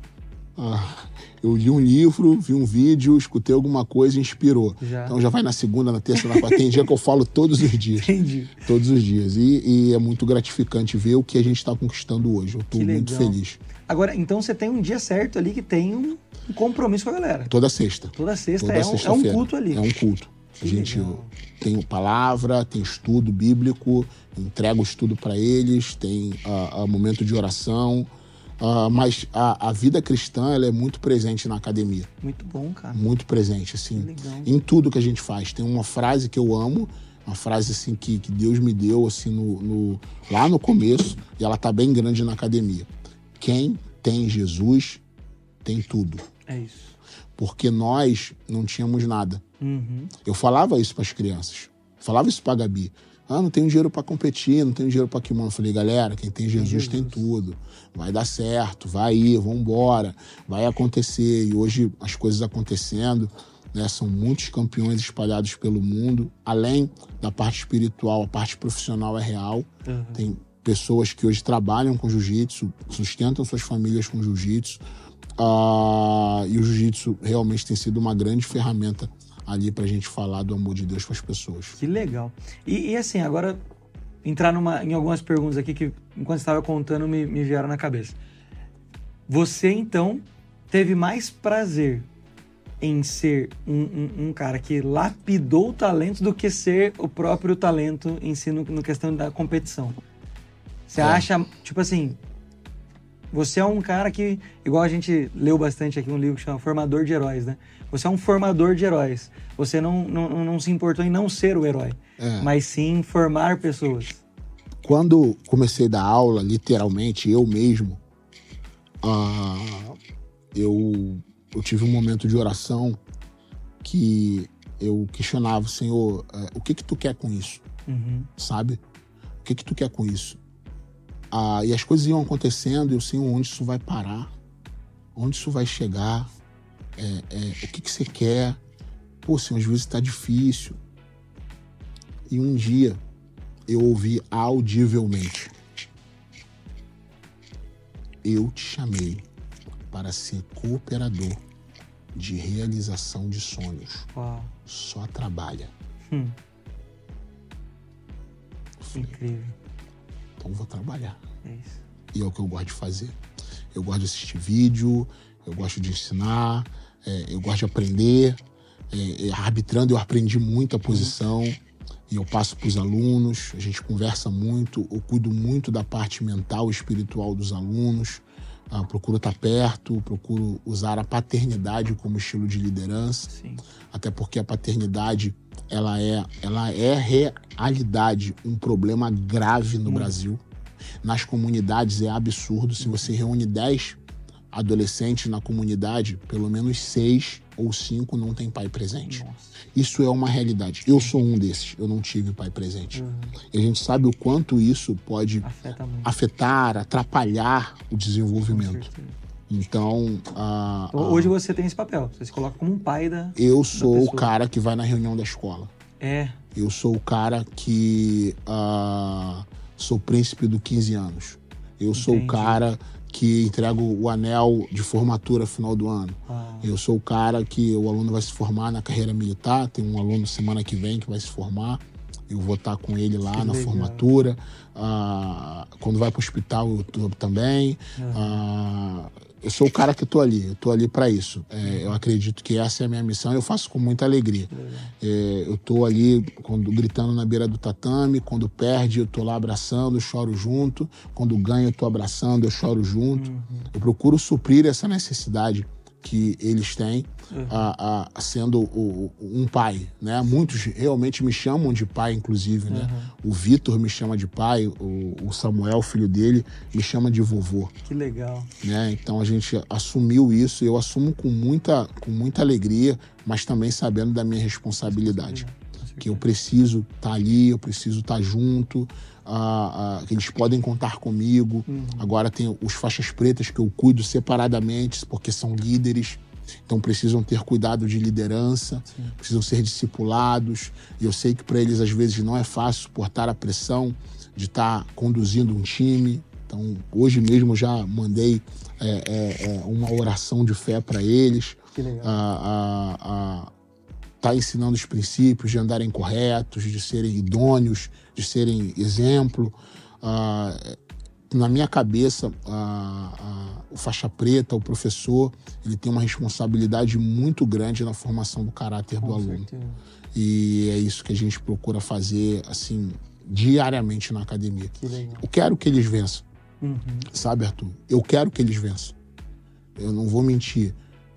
ah, eu li um livro, vi um vídeo, escutei alguma coisa e inspirou. Já. Então já vai na segunda, na terça, na quarta. Tem dia que eu falo todos os dias. Entendi. Todos os dias. E, e é muito gratificante ver o que a gente está conquistando hoje. Eu estou muito feliz. Agora, então você tem um dia certo ali que tem um, um compromisso com a galera. Toda sexta. Toda sexta Toda é, um, é um sexta-feira. culto ali. É um culto. Que a gente legal. tem palavra, tem estudo bíblico, entrega o estudo para eles, tem ah, ah, momento de oração. ah, mas a, a vida cristã ela é muito presente na academia. Muito bom, cara. Muito presente, assim. Legal. Em tudo que a gente faz. Tem uma frase que eu amo, uma frase assim que, que Deus me deu assim no, no- lá no começo, e ela tá bem grande na academia. Quem tem Jesus tem tudo. É isso. Porque nós não tínhamos nada. Uhum. Eu falava isso para as crianças. Falava isso para Gabi. Ah, não tenho dinheiro para competir, não tenho dinheiro para kimono. Eu falei, galera, quem tem Jesus, tem tudo. Vai dar certo, vai ir, vamos embora, vai acontecer. E hoje as coisas acontecendo, né? São muitos campeões espalhados pelo mundo. Além da parte espiritual, a parte profissional é real. Uhum. Tem pessoas que hoje trabalham com jiu-jitsu, sustentam suas famílias com jiu-jitsu. Ah, e o jiu-jitsu realmente tem sido uma grande ferramenta ali pra gente falar do amor de Deus para as pessoas. Que legal. E, e assim, agora entrar numa, em algumas perguntas aqui que, enquanto estava contando, me, me vieram na cabeça. Você, então, teve mais prazer em ser um, um- um cara que lapidou o talento do que ser o próprio talento em si no, no questão da competição. Você É. acha, tipo assim, você é um cara que, igual a gente leu bastante aqui um livro que chama Formador de Heróis, né? Você é um formador de heróis. Você não, não, não se importou em não ser o herói, É. mas sim formar pessoas. Quando comecei a dar aula, literalmente, eu mesmo, ah, eu, eu tive um momento de oração que eu questionava, Senhor, eh, o que que tu quer com isso? Uhum. sabe? O que que tu quer com isso? Ah, e as coisas iam acontecendo e eu sei onde isso vai parar, onde isso vai chegar, é, é, o que que você quer. Pô, Senhor, às vezes tá difícil. E um dia eu ouvi audivelmente: Eu te chamei para ser cooperador de realização de sonhos. Uau, Só trabalha. Hum. Falei, incrível. então vou trabalhar. É isso. E é o que eu gosto de fazer. Eu gosto de assistir vídeo, eu gosto de ensinar, é, eu gosto de aprender. É, é arbitrando, eu aprendi muito a posição e eu passo para os alunos. A gente conversa muito, eu cuido muito da parte mental e espiritual dos alunos. Ah, procuro estar perto, procuro usar a paternidade como estilo de liderança, Sim. até porque a paternidade ela é, ela é realidade um problema grave no hum. Brasil. Nas comunidades é absurdo. Se você reúne 10 adolescentes na comunidade, pelo menos seis ou cinco não tem pai presente. Nossa. Isso é uma realidade. Eu sou um desses. Eu não tive pai presente. Uhum. E a gente sabe o quanto isso pode afetar, atrapalhar o desenvolvimento. Então, uh, hoje você tem esse papel. Você se coloca como um pai da. Eu sou da o cara que vai na reunião da escola. É. Eu sou o cara que uh, sou príncipe do 15 anos. Eu Entendi. sou o cara que entrego o anel de formatura final do ano. Ah. Eu sou o cara que o aluno vai se formar na carreira militar, tem um aluno semana que vem que vai se formar. Eu vou estar com ele lá que na legal. formatura. Ah, quando vai para o hospital, eu tô também. Ah, eu sou o cara que estou ali, eu estou ali para isso. É, eu acredito que essa é a minha missão, eu faço com muita alegria. É, eu estou ali quando, gritando na beira do tatame, quando perde, eu estou lá abraçando, choro junto. Quando ganha, eu estou abraçando, eu choro junto. Uhum. Eu procuro suprir essa necessidade que eles têm uhum. a, a, sendo o, um pai, né? Muitos realmente me chamam de pai, inclusive, né? Uhum. O Vitor me chama de pai, o, o, Samuel, filho dele, me chama de vovô. Que legal. Né? Então a gente assumiu isso, eu assumo com muita, com muita alegria, mas também sabendo da minha responsabilidade. Que eu preciso estar tá ali, eu preciso estar tá junto, ah, ah, que eles podem contar comigo. Uhum. Agora tem os faixas pretas que eu cuido separadamente, porque são líderes. Então precisam ter cuidado de liderança, Sim. precisam ser discipulados. E eu sei que para eles às vezes não é fácil suportar a pressão de estar tá conduzindo um time. Então hoje mesmo já mandei é, é, é uma oração de fé para eles. Que legal. Ah, está ensinando os princípios de andarem corretos, de serem idôneos, de serem exemplo. Ah, na minha cabeça, o faixa preta, o professor, ele tem uma responsabilidade muito grande na formação do caráter Com do aluno. Certeza. E é isso que a gente procura fazer, assim, diariamente na academia. Que Eu quero que eles vençam. Uhum. Sabe, Arthur? Eu quero que eles vençam. Eu não vou mentir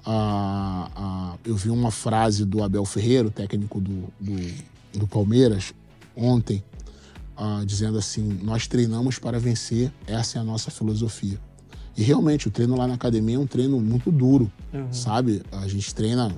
ah, ah, eu vi uma frase do Abel Ferreira, técnico do, do, do Palmeiras, ontem, ah, dizendo assim: Nós treinamos para vencer, essa é a nossa filosofia. E realmente, o treino lá na academia é um treino muito duro, uhum. sabe? A gente treina,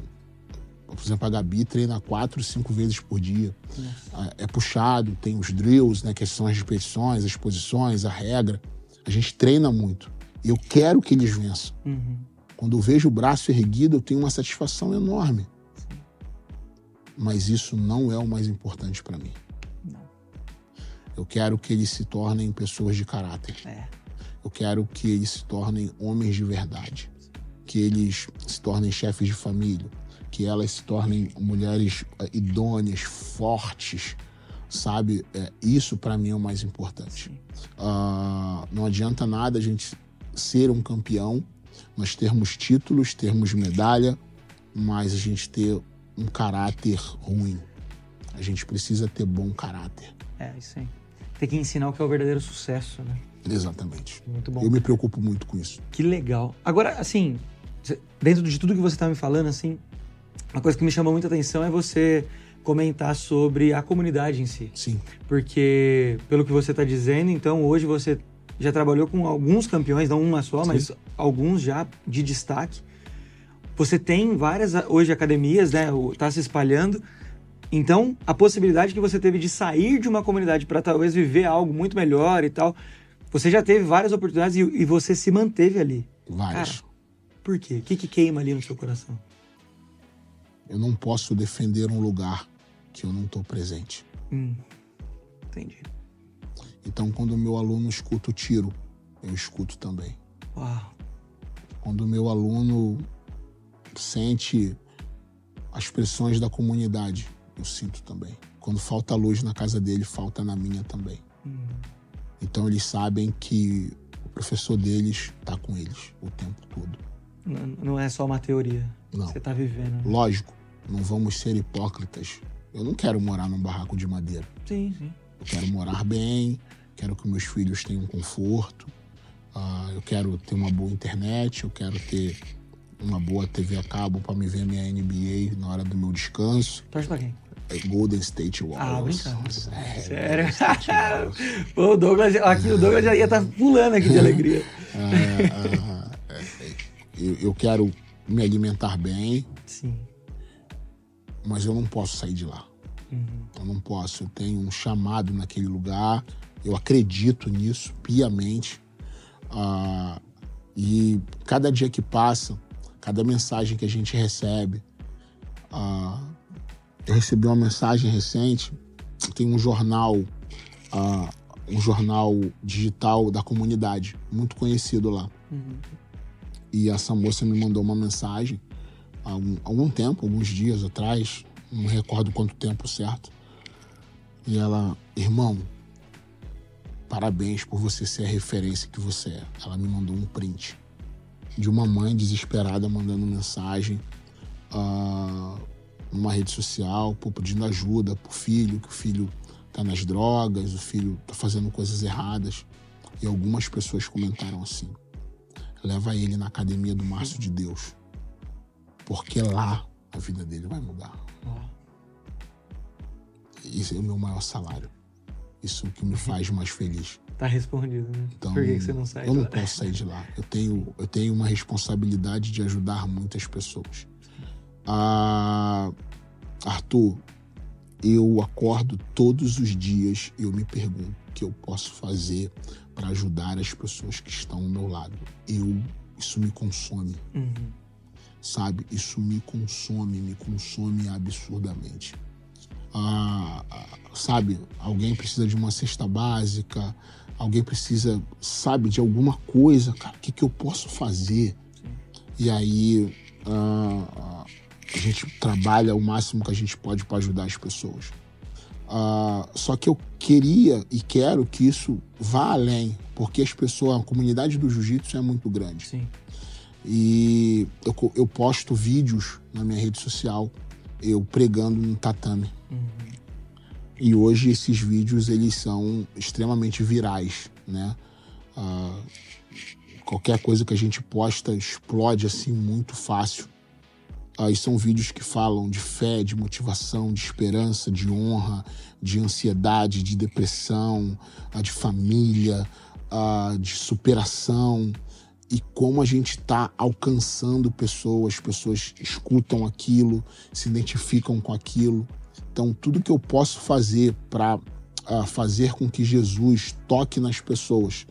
por exemplo, a Gabi treina quatro, cinco vezes por dia. Uhum. É puxado, tem os drills, né, que são as repetições, as posições, a regra. A gente treina muito. E eu quero que eles vençam. Uhum. Quando eu vejo o braço erguido, eu tenho uma satisfação enorme. Mas isso não é o mais importante para mim. Eu quero que eles se tornem pessoas de caráter. É. Eu quero que eles se tornem homens de verdade. Que eles se tornem chefes de família. Que elas se tornem mulheres eh, idôneas, fortes. Sabe? É, isso para mim é o mais importante. Uh, não adianta nada a gente ser um campeão nós termos títulos, termos medalha, mas a gente ter um caráter ruim. A gente precisa ter bom caráter. É, isso aí. Tem que ensinar o que é o verdadeiro sucesso, né? Exatamente. Muito bom. Eu me preocupo muito com isso. Que legal. Agora, assim, dentro de tudo que você está me falando, assim, uma coisa que me chamou muita atenção é você comentar sobre a comunidade em si. Sim. Porque, pelo que você está dizendo, então hoje você já trabalhou com alguns campeões, não uma só, Sim. mas alguns já de destaque. Você tem várias hoje academias, né? Tá se espalhando. Então, a possibilidade que você teve de sair de uma comunidade para talvez viver algo muito melhor e tal, você já teve várias oportunidades e, e você se manteve ali. Várias. Cara, por quê? O que, que queima ali no seu coração? Eu não posso defender um lugar que eu não estou presente. Hum, entendi. Então, quando o meu aluno escuta o tiro, eu escuto também. Uau. Quando o meu aluno sente as pressões da comunidade, eu sinto também. Quando falta luz na casa dele, falta na minha também. Hum. Então eles sabem que o professor deles está com eles o tempo todo. Não, não é só uma teoria. Não. Você tá vivendo. Lógico, não vamos ser hipócritas. Eu não quero morar num barraco de madeira. Sim, sim. Eu quero morar bem, quero que meus filhos tenham conforto, ah, eu quero ter uma boa internet, eu quero ter uma boa TV a cabo para me ver minha NBA na hora do meu descanso. Torce pra quem? É Golden State Ah, Warriors. brincando. Sério. Sério? Warriors. Pô, o Douglas, aqui o Douglas já ia estar pulando aqui de alegria. Ah, ah, é, eu, eu quero me alimentar bem, Sim. mas eu não posso sair de lá. Uhum. Eu não posso. Eu tenho um chamado naquele lugar. Eu acredito nisso piamente. Ah, e cada dia que passa, cada mensagem que a gente recebe. ah, recebi uma mensagem recente. Tem um jornal, ah, um jornal digital da comunidade, muito conhecido lá. Uhum. E essa moça me mandou uma mensagem há algum, algum tempo, alguns dias atrás, não recordo quanto tempo certo. E ela, irmão, parabéns por você ser a referência que você é. Ela me mandou um print de uma mãe desesperada mandando mensagem ah, numa rede social, pô, pedindo ajuda pro filho, que o filho tá nas drogas, o filho tá fazendo coisas erradas. E algumas pessoas comentaram assim: leva ele na academia do Márcio de Deus, porque lá a vida dele vai mudar. Isso é o meu maior salário. Isso que me faz mais feliz. tá respondido, né? Então, Por que, que você não sai eu de não lá? posso sair de lá. Eu tenho, eu tenho uma responsabilidade de ajudar muitas pessoas. Ah, Arthur, eu acordo todos os dias e eu me pergunto o que eu posso fazer para ajudar as pessoas que estão ao meu lado. Eu, isso me consome, Uhum. sabe? Isso me consome, me consome absurdamente. Ah, sabe, alguém precisa de uma cesta básica, alguém precisa, sabe, de alguma coisa, cara, o que, que eu posso fazer? E aí ah, ah, a gente trabalha o máximo que a gente pode para ajudar as pessoas. Ah, só que eu queria e quero que isso vá além, porque as pessoas, a comunidade do jiu-jitsu é muito grande. Sim. E eu, eu posto vídeos na minha rede social, eu pregando no tatame. Uhum. E hoje esses vídeos eles são extremamente virais, né? Ah, qualquer coisa que a gente posta explode assim muito fácil. Ah, e são vídeos que falam de fé, de motivação, de esperança, de honra, de ansiedade, de depressão, ah, de família, ah, de superação e como a gente está alcançando pessoas, pessoas escutam aquilo, se identificam com aquilo. Então, tudo que eu posso fazer para fazer com que Jesus toque nas pessoas,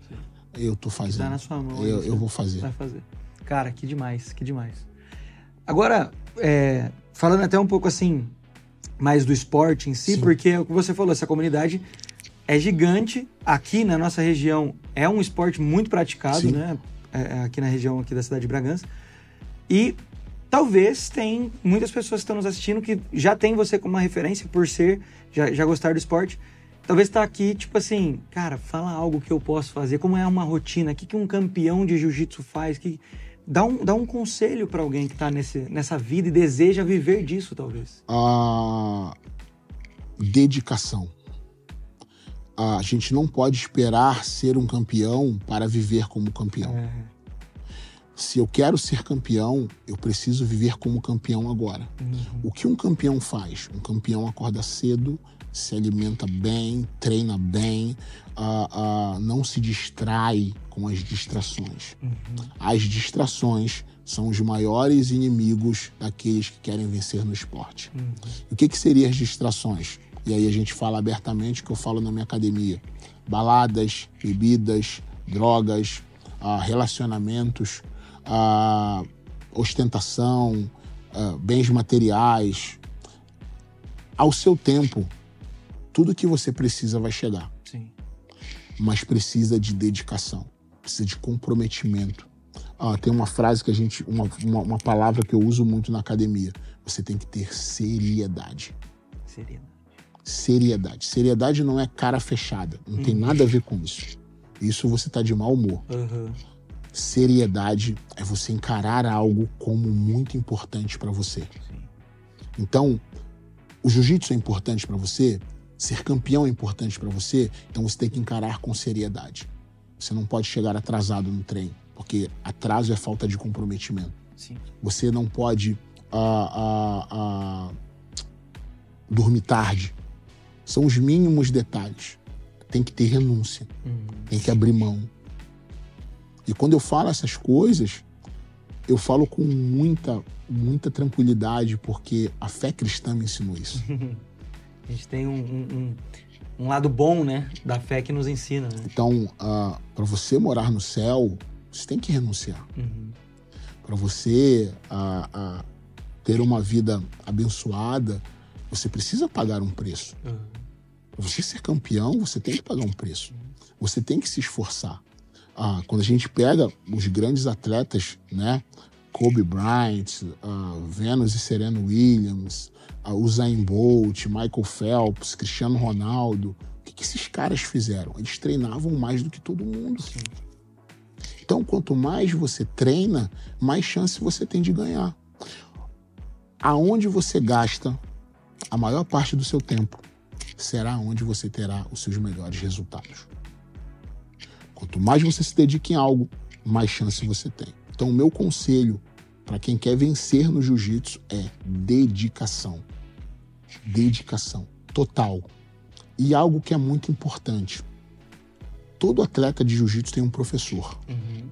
eu Dá fazendo. na sua mão. Eu, eu vou fazer. Vai fazer. Cara, que demais, que demais. Agora, é, falando até um pouco assim, mais do esporte em si, Sim. porque é o que você falou, essa comunidade é gigante. Aqui na nossa região é um esporte muito praticado, Sim. né? É, é aqui na região aqui da cidade de Bragança. E talvez tem muitas pessoas que estão nos assistindo que já tem você como uma referência por ser, já, já gostar do esporte. Talvez tá aqui, tipo assim, cara, fala algo que eu posso fazer, como é uma rotina, o que, que um campeão de jiu-jitsu faz, que dá um, dá um conselho para alguém que tá nesse, nessa vida e deseja viver disso, talvez. a dedicação. A gente não pode esperar ser um campeão para viver como campeão. É, Se eu quero ser campeão, eu preciso viver como campeão agora. uhum, O que um campeão faz? Um campeão acorda cedo, se alimenta bem, treina bem, ah, ah, não se distrai com as distrações. uhum. As distrações são os maiores inimigos daqueles que querem vencer no esporte. Uhum. O que, que seriam as distrações? E aí a gente fala abertamente que eu falo na minha academia: baladas, bebidas, drogas, ah, relacionamentos, ah, ostentação, ah, bens materiais. Ao seu tempo, tudo que você precisa vai chegar, Sim. mas precisa de dedicação, precisa de comprometimento. Ah, tem uma frase que a gente, uma, uma, uma palavra que eu uso muito na academia. Você tem que ter seriedade. Seria. Seriedade. Seriedade não é cara fechada. Não tem nada a ver com isso. isso você tá de mau humor. Aham. Seriedade é você encarar algo como muito importante para você. Sim. Então, o jiu-jitsu é importante para você, ser campeão é importante para você, então você tem que encarar com seriedade. Você não pode chegar atrasado no treino, porque atraso é falta de comprometimento. Sim. Você não pode ah, ah, ah, dormir tarde. São os mínimos detalhes. Tem que ter renúncia, Uhum. tem que abrir mão. E quando eu falo essas coisas, eu falo com muita, muita tranquilidade, porque a fé cristã me ensinou isso. A gente tem um, um, um- um lado bom, né? Da fé que nos ensina, né? Então, para você morar no céu, você tem que renunciar. Uhum. Para você ah, ah, ter uma vida abençoada, você precisa pagar um preço. Uhum. Para você ser campeão, você tem que pagar um preço. Você tem que se esforçar. Ah, quando a gente pega os grandes atletas, né? Kobe Bryant, ah, Venus e Serena Williams, ah, Usain Bolt, Michael Phelps, Cristiano Ronaldo, o que, que esses caras fizeram? Eles treinavam mais do que todo mundo. Então, quanto mais você treina, mais chance você tem de ganhar. Aonde você gasta a maior parte do seu tempo será onde você terá os seus melhores resultados. Quanto mais você se dedica em algo, mais chance você tem. Então, o meu conselho para quem quer vencer no jiu-jitsu é dedicação. Dedicação total. E algo que é muito importante. Todo atleta de jiu-jitsu tem um professor. Uhum.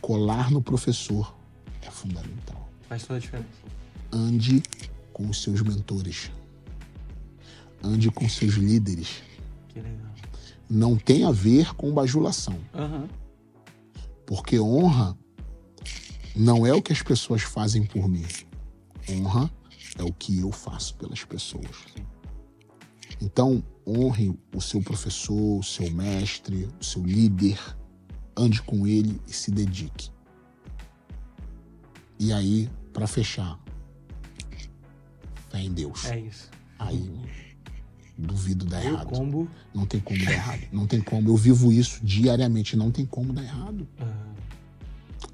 Colar no professor é fundamental. Faz toda a diferença. Ande com os seus mentores. Ande com seus líderes. Que legal. Não tem a ver com bajulação. Aham. Porque honra não é o que as pessoas fazem por mim. Honra é o que eu faço pelas pessoas. Então, honre o seu professor, o seu mestre, o seu líder. Ande com ele e se dedique. E aí, para fechar, fé em Deus. É isso. Aí, duvido dar errado. combo. Não tem como dar errado. Não tem como. Eu vivo isso diariamente. Não tem como dar errado. ah,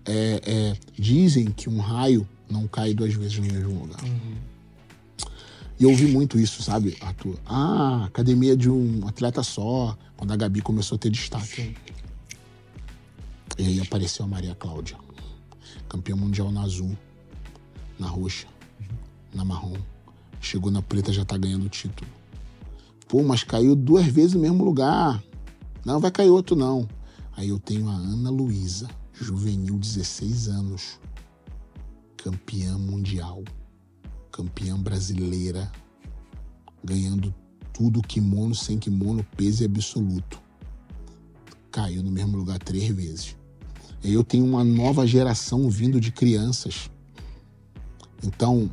É, é, dizem que um raio não cai duas vezes no mesmo lugar. uhum. E eu ouvi muito isso, sabe, Arthur? Ah, academia de um atleta só, quando a Gabi começou a ter destaque. Sim. E aí apareceu a Maria Cláudia, campeã mundial na azul, na roxa, na marrom. Chegou na preta, já tá ganhando o título. Pô, mas caiu duas vezes no mesmo lugar. Não vai cair outro, não. Aí eu tenho a Ana Luísa, juvenil, 16 anos, campeã mundial, campeã brasileira, ganhando tudo kimono, sem kimono, peso absoluto. Caiu no mesmo lugar três vezes. Eu tenho uma nova geração vindo de crianças. Então,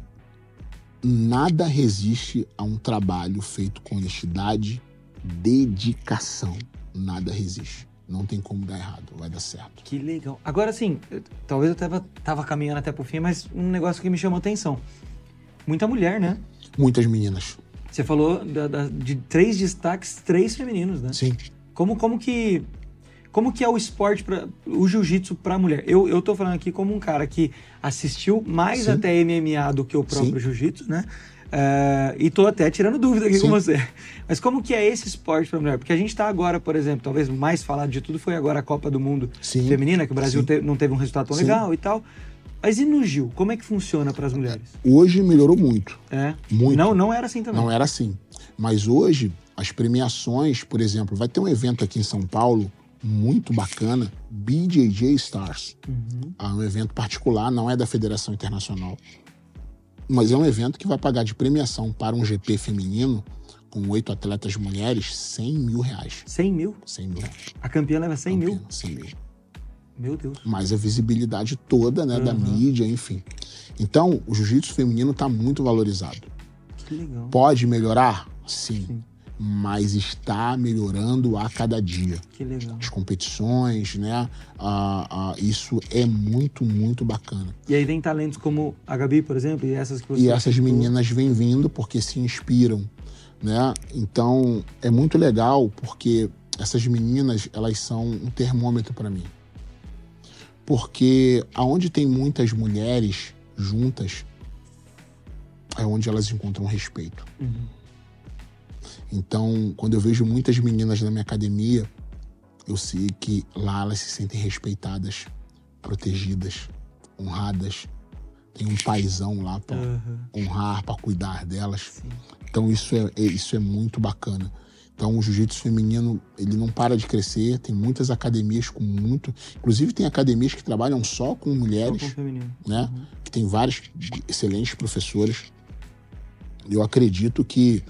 nada resiste a um trabalho feito com honestidade, dedicação. Nada resiste. Não tem como dar errado, vai dar certo. Que legal. Agora, eu- talvez eu tava, tava caminhando até pro fim, mas um negócio que me chamou atenção. Muita mulher, né? Muitas meninas. Você falou da- da- de três destaques, três femininos, né? Sim. Como, como que como que é o esporte para o jiu-jitsu para mulher? Eu, eu tô falando aqui como um cara que assistiu mais Sim. até MMA do que o próprio Sim. jiu-jitsu, né? É, e tô até tirando dúvida aqui Sim. com você. Mas como que é esse esporte para mulher? Porque a gente tá agora, por exemplo, talvez mais falado de tudo foi agora a Copa do Mundo Sim. feminina, que o Brasil te- não teve um resultado tão Sim. legal e tal. Mas e no Gil? Como é que funciona para as mulheres? Hoje melhorou muito. É. Muito. Não, não era assim também. Não era assim. Mas hoje, as premiações, por exemplo, vai ter um evento aqui em São Paulo muito bacana, BJJ Stars. Uhum. É um evento particular, não é da Federação Internacional. Mas é um evento que vai pagar de premiação para um GP feminino, com oito atletas mulheres, 100 mil reais. 100 mil? 100 mil. A campeã leva 100 mil? Campeã, 100 mil. Meu Deus. mais a visibilidade toda né, da Uhum. mídia, enfim. Então, o jiu-jitsu feminino está muito valorizado. Que legal. Pode melhorar? Sim. Sim. Mas está melhorando a cada dia. Que legal. As competições, né? Ah, ah, isso é muito, muito bacana. E aí vem talentos como a Gabi, por exemplo, e essas que você E essas meninas vêm vindo porque se inspiram, né? Então, é muito legal porque essas meninas, elas são um termômetro para mim. Porque aonde tem muitas mulheres juntas, é onde elas encontram respeito. Uhum. Então, quando eu vejo muitas meninas na minha academia, eu sei que lá elas se sentem respeitadas, protegidas, honradas. Tem um paizão lá para uhum. honrar, para cuidar delas. Sim. Então isso é, é, isso é muito bacana. Então o jiu-jitsu feminino, ele não para de crescer, tem muitas academias com muito, inclusive tem academias que trabalham só com mulheres, só com né? Uhum. Que tem várias excelentes professoras. Eu acredito que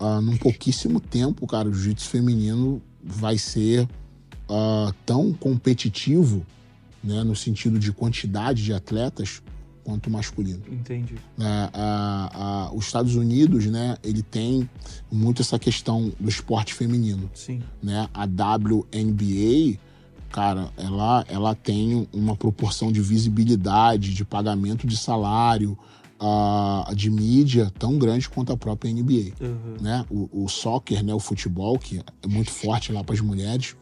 uh, num pouquíssimo tempo, cara, o jiu-jitsu feminino vai ser uh, tão competitivo, né, no sentido de quantidade de atletas, quanto o masculino. Entendi. É, os Estados Unidos, né, ele tem muito essa questão do esporte feminino. Sim. Né? A WNBA, cara, ela, ela tem uma proporção de visibilidade, de pagamento de salário, uh, de mídia tão grande quanto a própria NBA. Uhum. Né? O, o soccer, né, o futebol, que é muito forte lá para as mulheres,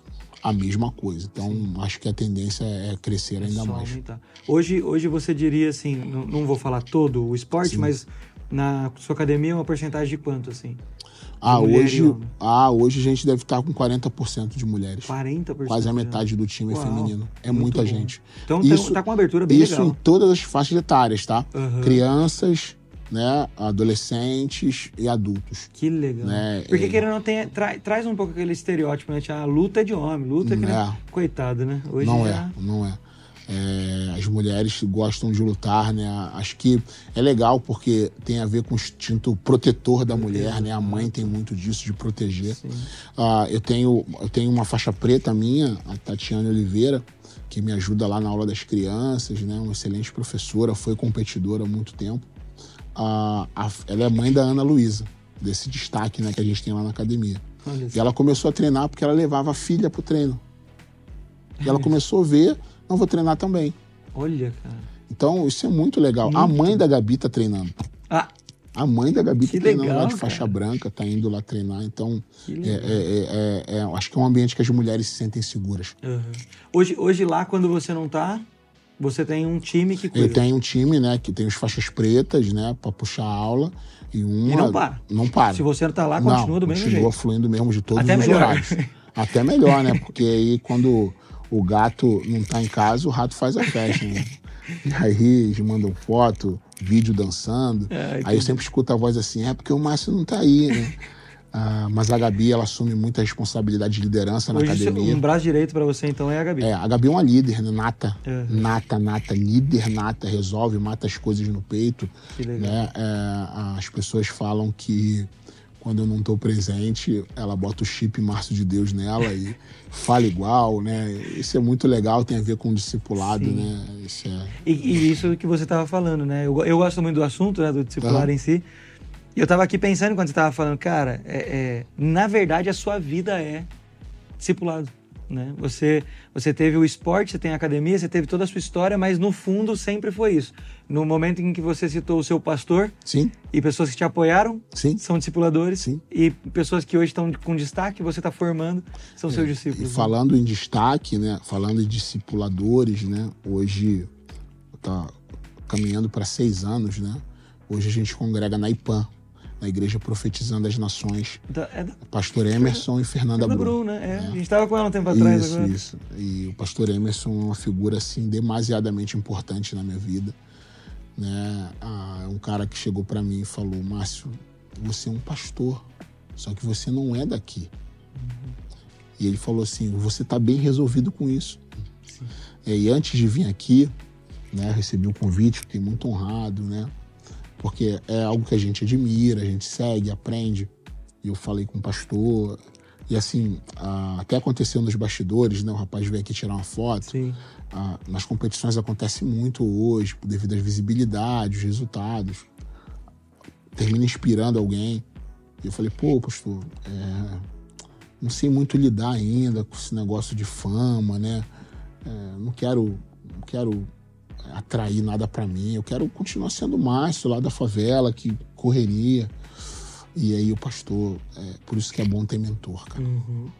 a mesma coisa. Então, Sim. acho que a tendência é crescer ainda Só mais. Aumentar. Hoje, hoje você diria assim, não, não vou falar todo o esporte, Sim. mas na sua academia é uma porcentagem de quanto, assim? Ah hoje, ah, hoje a gente deve estar com 40% de mulheres. 40%? Quase a metade do time Uau, é feminino. É muita bom. gente. Então isso, tá com uma abertura bem isso legal. Isso em todas as faixas etárias, tá? Uhum. Crianças, né, adolescentes e adultos. Que legal. Né? Porque é... querendo não tem, tra, traz um pouco aquele estereótipo, né? A luta é de homem, luta é que é. coitado, né? Hoje não já... é, não é. É. As mulheres gostam de lutar, né? Acho que é legal porque tem a ver com o instinto protetor da mulher, né? A mãe tem muito disso de proteger. Uh, eu tenho eu tenho uma faixa preta minha, a Tatiana Oliveira, que me ajuda lá na aula das crianças, né? Uma excelente professora, foi competidora há muito tempo a, a, ela é mãe da Ana Luísa, desse destaque né, que a gente tem lá na academia. E ela começou a treinar porque ela levava a filha pro treino. E ela começou a ver, não vou treinar também. Olha, cara. Então, isso é muito legal. Muito. A mãe da Gabi tá treinando. Ah. A mãe da Gabi que tá treinando legal, lá de faixa cara. branca, tá indo lá treinar. Então, é, é, é, é, acho que é um ambiente que as mulheres se sentem seguras. Uhum. Hoje, hoje lá, quando você não tá, você tem um time que cuida. Eu tenho um time, né, que tem os faixas pretas, né, para puxar a aula. E, uma, e não para. Não para. Se você não tá lá, continua não, do mesmo continua jeito. fluindo mesmo de todos Até os melhor. horários. Até melhor, né? Porque aí quando o gato não tá em casa, o rato faz a festa, né? E aí eles mandam foto, vídeo dançando. É, aí eu sempre escuto a voz assim, é porque o Márcio não tá aí, né? Uh, mas a Gabi, ela assume muita responsabilidade de liderança na Hoje, academia. Um braço direito para você, então, é a Gabi. É, a Gabi é uma líder, né? nata. É. Nata, nata, líder nata, resolve, mata as coisas no peito. Que legal. Né? É, as pessoas falam que quando eu não estou presente, ela bota o chip Márcio de Deus nela e fala igual, né? Isso é muito legal, tem a ver com o discipulado, Sim. né? Isso é... e, e, isso que você estava falando, né? Eu, eu gosto muito do assunto, né? Do discipulado uhum. em si. E eu tava aqui pensando quando você tava falando, cara, é, é, na verdade a sua vida é discipulado. Né? Você, você teve o esporte, você tem a academia, você teve toda a sua história, mas no fundo sempre foi isso. No momento em que você citou o seu pastor Sim. e pessoas que te apoiaram Sim. são discipuladores Sim. e pessoas que hoje estão com destaque, você está formando, são é, seus discípulos. E né? falando né? em destaque, né? falando em discipuladores, né? hoje está caminhando para seis anos, né? hoje a gente congrega na IPAM, na Igreja Profetizando as Nações. Da, é da... Pastor Emerson e Fernanda Bru. Bru né? É, é. A gente estava com ela um tempo atrás. Isso, agora. isso. E o pastor Emerson é uma figura assim demasiadamente importante na minha vida. Né? Ah, um cara que chegou para mim e falou: Márcio, você é um pastor, só que você não é daqui. Uhum. E ele falou assim: você está bem resolvido com isso. É, e antes de vir aqui, né, recebi um convite, fiquei muito honrado, né? Porque é algo que a gente admira, a gente segue, aprende. E eu falei com o pastor, e assim, até aconteceu nos bastidores, né? O rapaz veio aqui tirar uma foto. Sim. nas competições acontece muito hoje, devido às visibilidades, resultados. Termina inspirando alguém. E eu falei, pô, pastor, é, não sei muito lidar ainda com esse negócio de fama, né? É, não quero, não quero atrair nada para mim. Eu quero continuar sendo Márcio lá da favela, que correria. E aí o pastor, é, por isso que é bom ter mentor, cara. Uhum.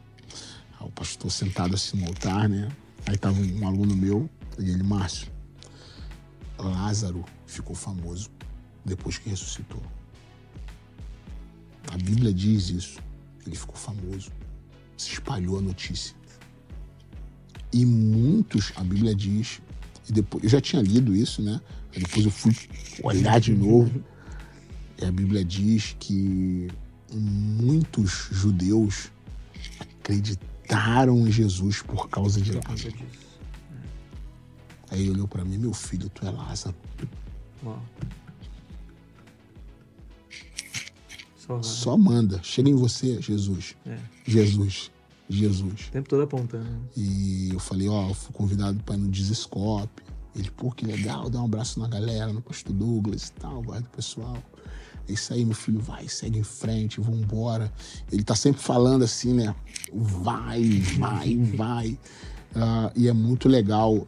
o pastor sentado assim no altar, né? Aí tava um aluno meu, e ele, Márcio, Lázaro ficou famoso depois que ressuscitou. A Bíblia diz isso. Ele ficou famoso. Se espalhou a notícia. E muitos, a Bíblia diz, e depois eu já tinha lido isso, né? Depois eu fui olhar de novo. E a Bíblia diz que muitos judeus acreditaram em Jesus por causa de Lázaro. Aí ele olhou para mim, meu filho, tu é Lázaro. Uau. Só, Só manda. Chega em você, Jesus. É. Jesus. Jesus. O tempo todo apontando. E eu falei, ó, oh, fui convidado para ir no Desescope. Ele, pô, que legal, dá um abraço na galera, no Pastor Douglas e tal, vai do pessoal. É isso aí, meu filho, vai, segue em frente, vambora. Ele tá sempre falando assim, né? Vai, vai, vai. Uh, e é muito legal uh,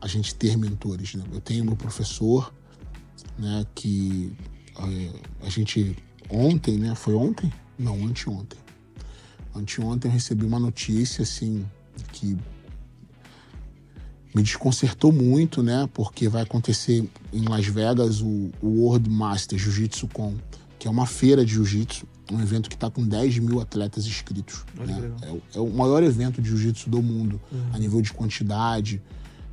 a gente ter mentores, né? Eu tenho meu professor, né, que uh, a gente ontem, né? Foi ontem? Não, anteontem. Anteontem eu recebi uma notícia, assim, que me desconcertou muito, né? Porque vai acontecer em Las Vegas o, World Master Jiu-Jitsu Com, que é uma feira de jiu-jitsu, um evento que está com 10 mil atletas inscritos. Né? É, é, o maior evento de jiu-jitsu do mundo, uhum. a nível de quantidade,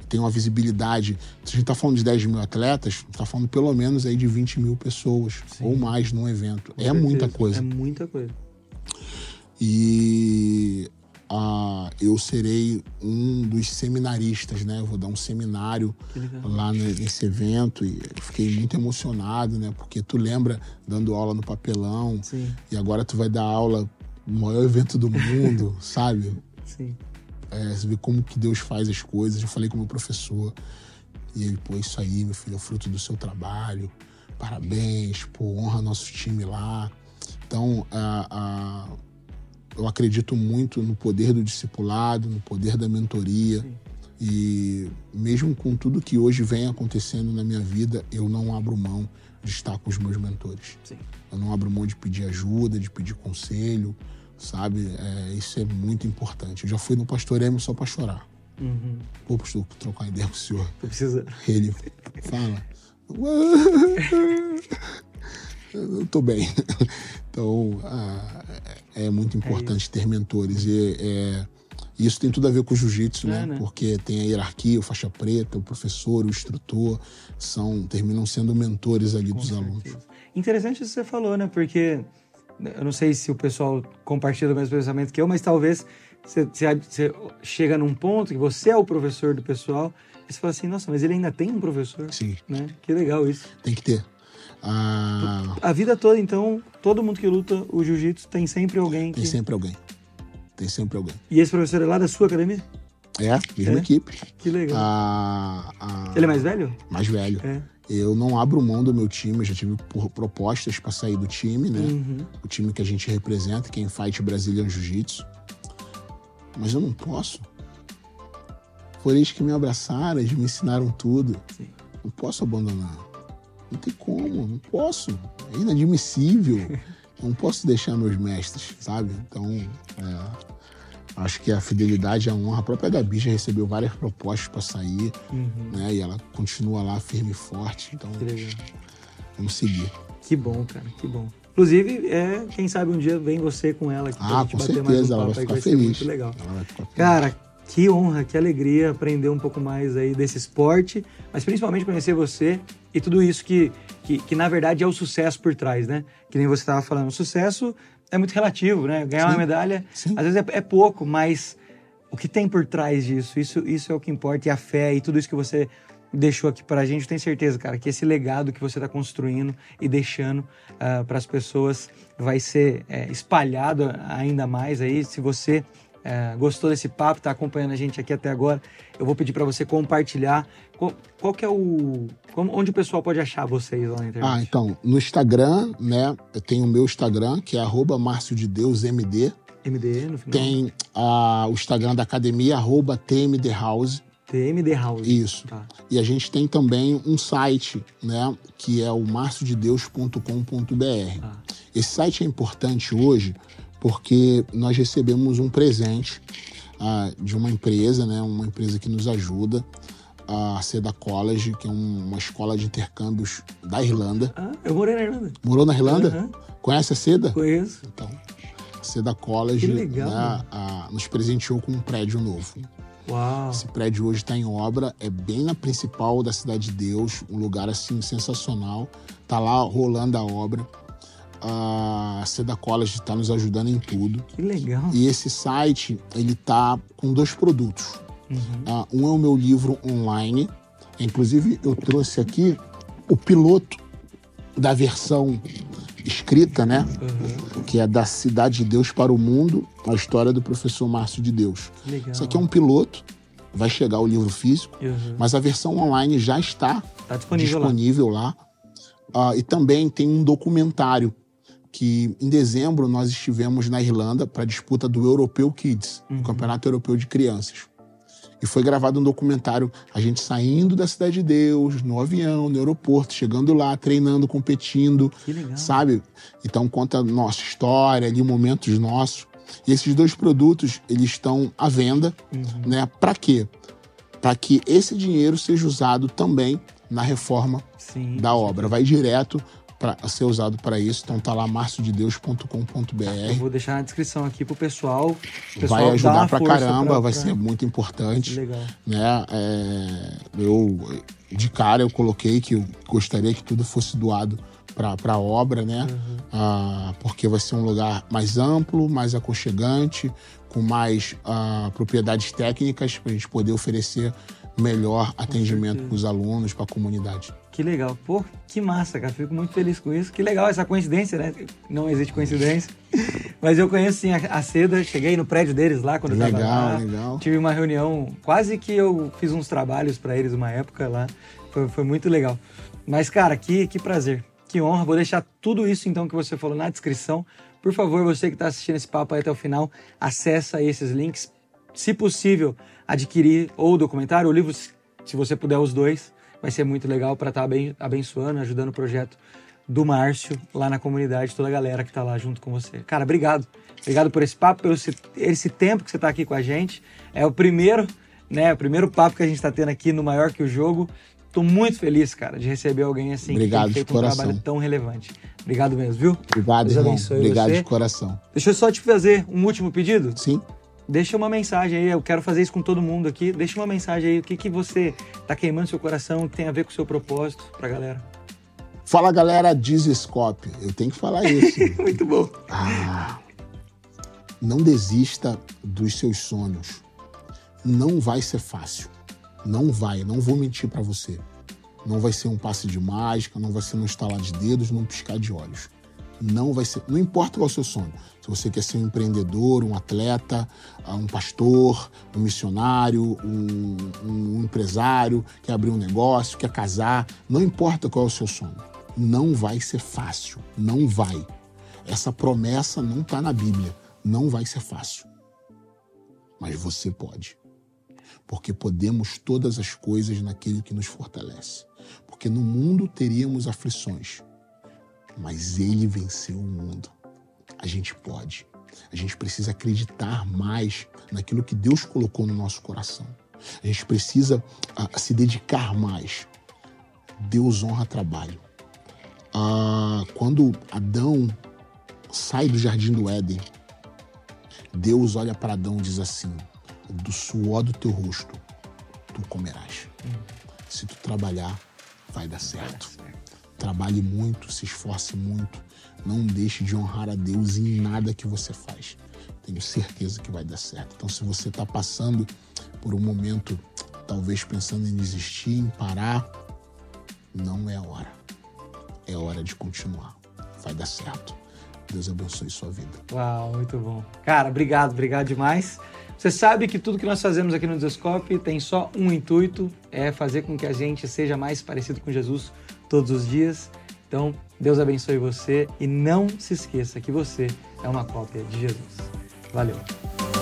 tem uma visibilidade. Se a gente está falando de 10 mil atletas, está falando pelo menos aí de 20 mil pessoas Sim. ou mais num evento. Com é certeza. muita coisa. É muita coisa. E ah, eu serei um dos seminaristas, né? Eu vou dar um seminário lá nesse evento e fiquei muito emocionado, né? Porque tu lembra dando aula no papelão Sim. e agora tu vai dar aula no maior evento do mundo, sabe? Sim. É, você vê como que Deus faz as coisas. Eu falei com o meu professor e ele, pô, isso aí, meu filho, é fruto do seu trabalho. Parabéns, pô, honra nosso time lá. Então, a, a, eu acredito muito no poder do discipulado, no poder da mentoria. Sim. E mesmo com tudo que hoje vem acontecendo na minha vida, eu não abro mão de estar com os meus mentores. Sim. Eu não abro mão de pedir ajuda, de pedir conselho, sabe? É, isso é muito importante. Eu já fui no pastor Emo só para chorar. Uhum. Pô, pastor, trocar ideia com o senhor. Precisa. Ele fala. Eu tô bem. Então, ah, é muito importante é ter mentores. E é, isso tem tudo a ver com o jiu-jitsu, né? é, né? né? Porque tem a hierarquia, o faixa preta, o professor, o instrutor, são terminam sendo mentores ali com dos certeza. alunos. Interessante isso que você falou, né? Porque eu não sei se o pessoal compartilha o mesmo pensamento que eu, mas talvez você, você, chega num ponto que você é o professor do pessoal e você fala assim, nossa, mas ele ainda tem um professor. Sim. Né? Que legal isso. Tem que ter. Ah... A vida toda, então, todo mundo que luta o jiu-jitsu tem sempre alguém que... Tem sempre alguém. Tem sempre alguém. E esse professor é lá da sua academia? É, mesma é? equipe. Que legal. Ah, ah... Ele é mais velho? Mais velho. É. Eu não abro mão do meu time, eu já tive propostas para sair do time, né? Uhum. O time que a gente representa, que é Fight Brazilian Jiu-Jitsu. Mas eu não posso. Foram eles que me abraçaram, eles me ensinaram tudo. Sim. Não posso abandonar. Não tem como, não posso. É inadmissível. não posso deixar meus mestres, sabe? Então, é, Acho que a fidelidade e a honra. A própria Gabi já recebeu várias propostas para sair, uhum. né? E ela continua lá firme e forte. Então, vamos seguir. Que bom, cara, que bom. Inclusive, é, quem sabe um dia vem você com ela aqui ah, pra gente com bater certeza, mais um ela vai ficar feliz. muito legal. Cara, que honra, que alegria aprender um pouco mais aí desse esporte, mas principalmente conhecer você e tudo isso que, que, que na verdade é o sucesso por trás, né? Que nem você estava falando, o sucesso é muito relativo, né? Ganhar Sim. uma medalha, Sim. às vezes é, é, pouco, mas o que tem por trás disso, isso, isso é o que importa. E a fé e tudo isso que você deixou aqui para a gente, eu tenho certeza, cara, que esse legado que você está construindo e deixando uh, ah, para as pessoas vai ser é, espalhado ainda mais aí. Se você é, gostou desse papo, está acompanhando a gente aqui até agora, eu vou pedir para você compartilhar. Qual, qual, que é o. Como, onde o pessoal pode achar vocês lá na internet? Ah, então, no Instagram, né? Eu tenho o meu Instagram, que é arroba MD. MD no final. Tem o Instagram da academia, arroba TMD House. TMD House. Isso. Tá. E a gente tem também um site, né? Que é o marciodedeus.com.br. Ah. Esse site é importante hoje porque nós recebemos um presente uh, de uma empresa, né, uma empresa que nos ajuda, a Seda College, que é um, uma escola de intercâmbios da Irlanda. Ah, eu morei na Irlanda. Morou na Irlanda? Uhum. Conhece a Seda? Conheço. Então, a Seda College legal, né, a, nos presenteou com um prédio novo. Uau. Esse prédio hoje está em obra, é bem na principal da Cidade de Deus, um lugar assim sensacional. Tá lá rolando a obra. A Seda College está nos ajudando em tudo. Que legal. E esse site, ele tá com dois produtos. Uhum. Uh, um é o meu livro online. Inclusive, eu trouxe aqui o piloto da versão escrita, né? Uhum. Que é da Cidade de Deus para o Mundo, a história do professor Márcio de Deus. Legal. Isso aqui é um piloto, vai chegar o livro físico, uhum. mas a versão online já está tá disponível, disponível, lá. lá. Uh, e também tem um documentário que em dezembro nós estivemos na Irlanda para a disputa do Europeu Kids, uhum. o Campeonato Europeu de Crianças. E foi gravado um documentário, a gente saindo da Cidade de Deus, no avião, no aeroporto, chegando lá, treinando, competindo, sabe? Então conta nossa história, ali momentos nossos. E esses dois produtos, eles estão à venda, uhum. né? Para quê? Para que esse dinheiro seja usado também na reforma Sim, da obra. Vai direto para ser usado para isso. Então tá lá marciodedeus.com.br. Eu vou deixar na descrição aqui pro pessoal. pessoal vai ajudar para caramba, pra, vai pra... ser muito importante. Legal. Né? É, eu de cara eu coloquei que eu gostaria que tudo fosse doado para a obra, né? Uhum. Ah, porque vai ser um lugar mais amplo, mais aconchegante, com mais ah, propriedades técnicas para a gente poder oferecer melhor atendimento para os alunos, para a comunidade. Que legal. Pô, que massa, cara. Fico muito feliz com isso. Que legal essa coincidência, né? Não existe coincidência. Mas eu conheço sim a, a Seda, cheguei no prédio deles lá quando legal, eu tava lá. Legal, Tive uma reunião, quase que eu fiz uns trabalhos para eles uma época lá. Foi, foi muito legal. Mas, cara, que, que prazer. Que honra. Vou deixar tudo isso então que você falou na descrição. Por favor, você que está assistindo esse papo aí até o final, acessa esses links. Se possível, adquirir ou o documentário ou o livro, se você puder os dois vai ser muito legal para estar tá abençoando, ajudando o projeto do Márcio lá na comunidade, toda a galera que está lá junto com você. Cara, obrigado. Obrigado por esse papo, pelo esse, esse tempo que você está aqui com a gente. É o primeiro, né, o primeiro papo que a gente está tendo aqui no Maior que o Jogo. Estou muito feliz, cara, de receber alguém assim Obrigado que tem feito um trabalho tão relevante. Obrigado mesmo, viu? Obrigado, Deus irmão. Obrigado você. de coração. Deixa eu só te fazer um último pedido. Sim. Deixa uma mensagem aí, eu quero fazer isso com todo mundo aqui. Deixa uma mensagem aí, o que, que você tá queimando seu coração, que tem a ver com o seu propósito pra galera. Fala galera, Dizescope. Eu tenho que falar isso. Muito bom. Ah, não desista dos seus sonhos. Não vai ser fácil. Não vai, não vou mentir para você. Não vai ser um passe de mágica, não vai ser um estalar de dedos, não piscar de olhos não vai ser. Não importa qual é o seu sonho. Se você quer ser um empreendedor, um atleta, ah, um pastor, um missionário, um, um empresário, quer abrir um negócio, quer casar, não importa qual é o seu sonho. Não vai ser fácil. Não vai. Essa promessa não está na Bíblia. Não vai ser fácil. Mas você pode. Porque podemos todas as coisas naquele que nos fortalece. Porque no mundo teríamos aflições mas ele venceu o mundo. A gente pode. A gente precisa acreditar mais naquilo que Deus colocou no nosso coração. A gente precisa uh, se dedicar mais. Deus honra trabalho. Uh, quando Adão sai do jardim do Éden, Deus olha para Adão e diz assim: Do suor do teu rosto tu comerás. Hum. Se tu trabalhar, vai dar certo. Trabalhe muito, se esforce muito. Não deixe de honrar a Deus em nada que você faz. Tenho certeza que vai dar certo. Então, se você está passando por um momento, talvez pensando em desistir, em parar, não é a hora. É hora de continuar. Vai dar certo. Deus abençoe sua vida. Uau, muito bom. Cara, obrigado, obrigado demais. Você sabe que tudo que nós fazemos aqui no Descope tem só um intuito, é fazer com que a gente seja mais parecido com Jesus todos os dias. Então, Deus abençoe você e não se esqueça que você é uma cópia de Jesus. Valeu!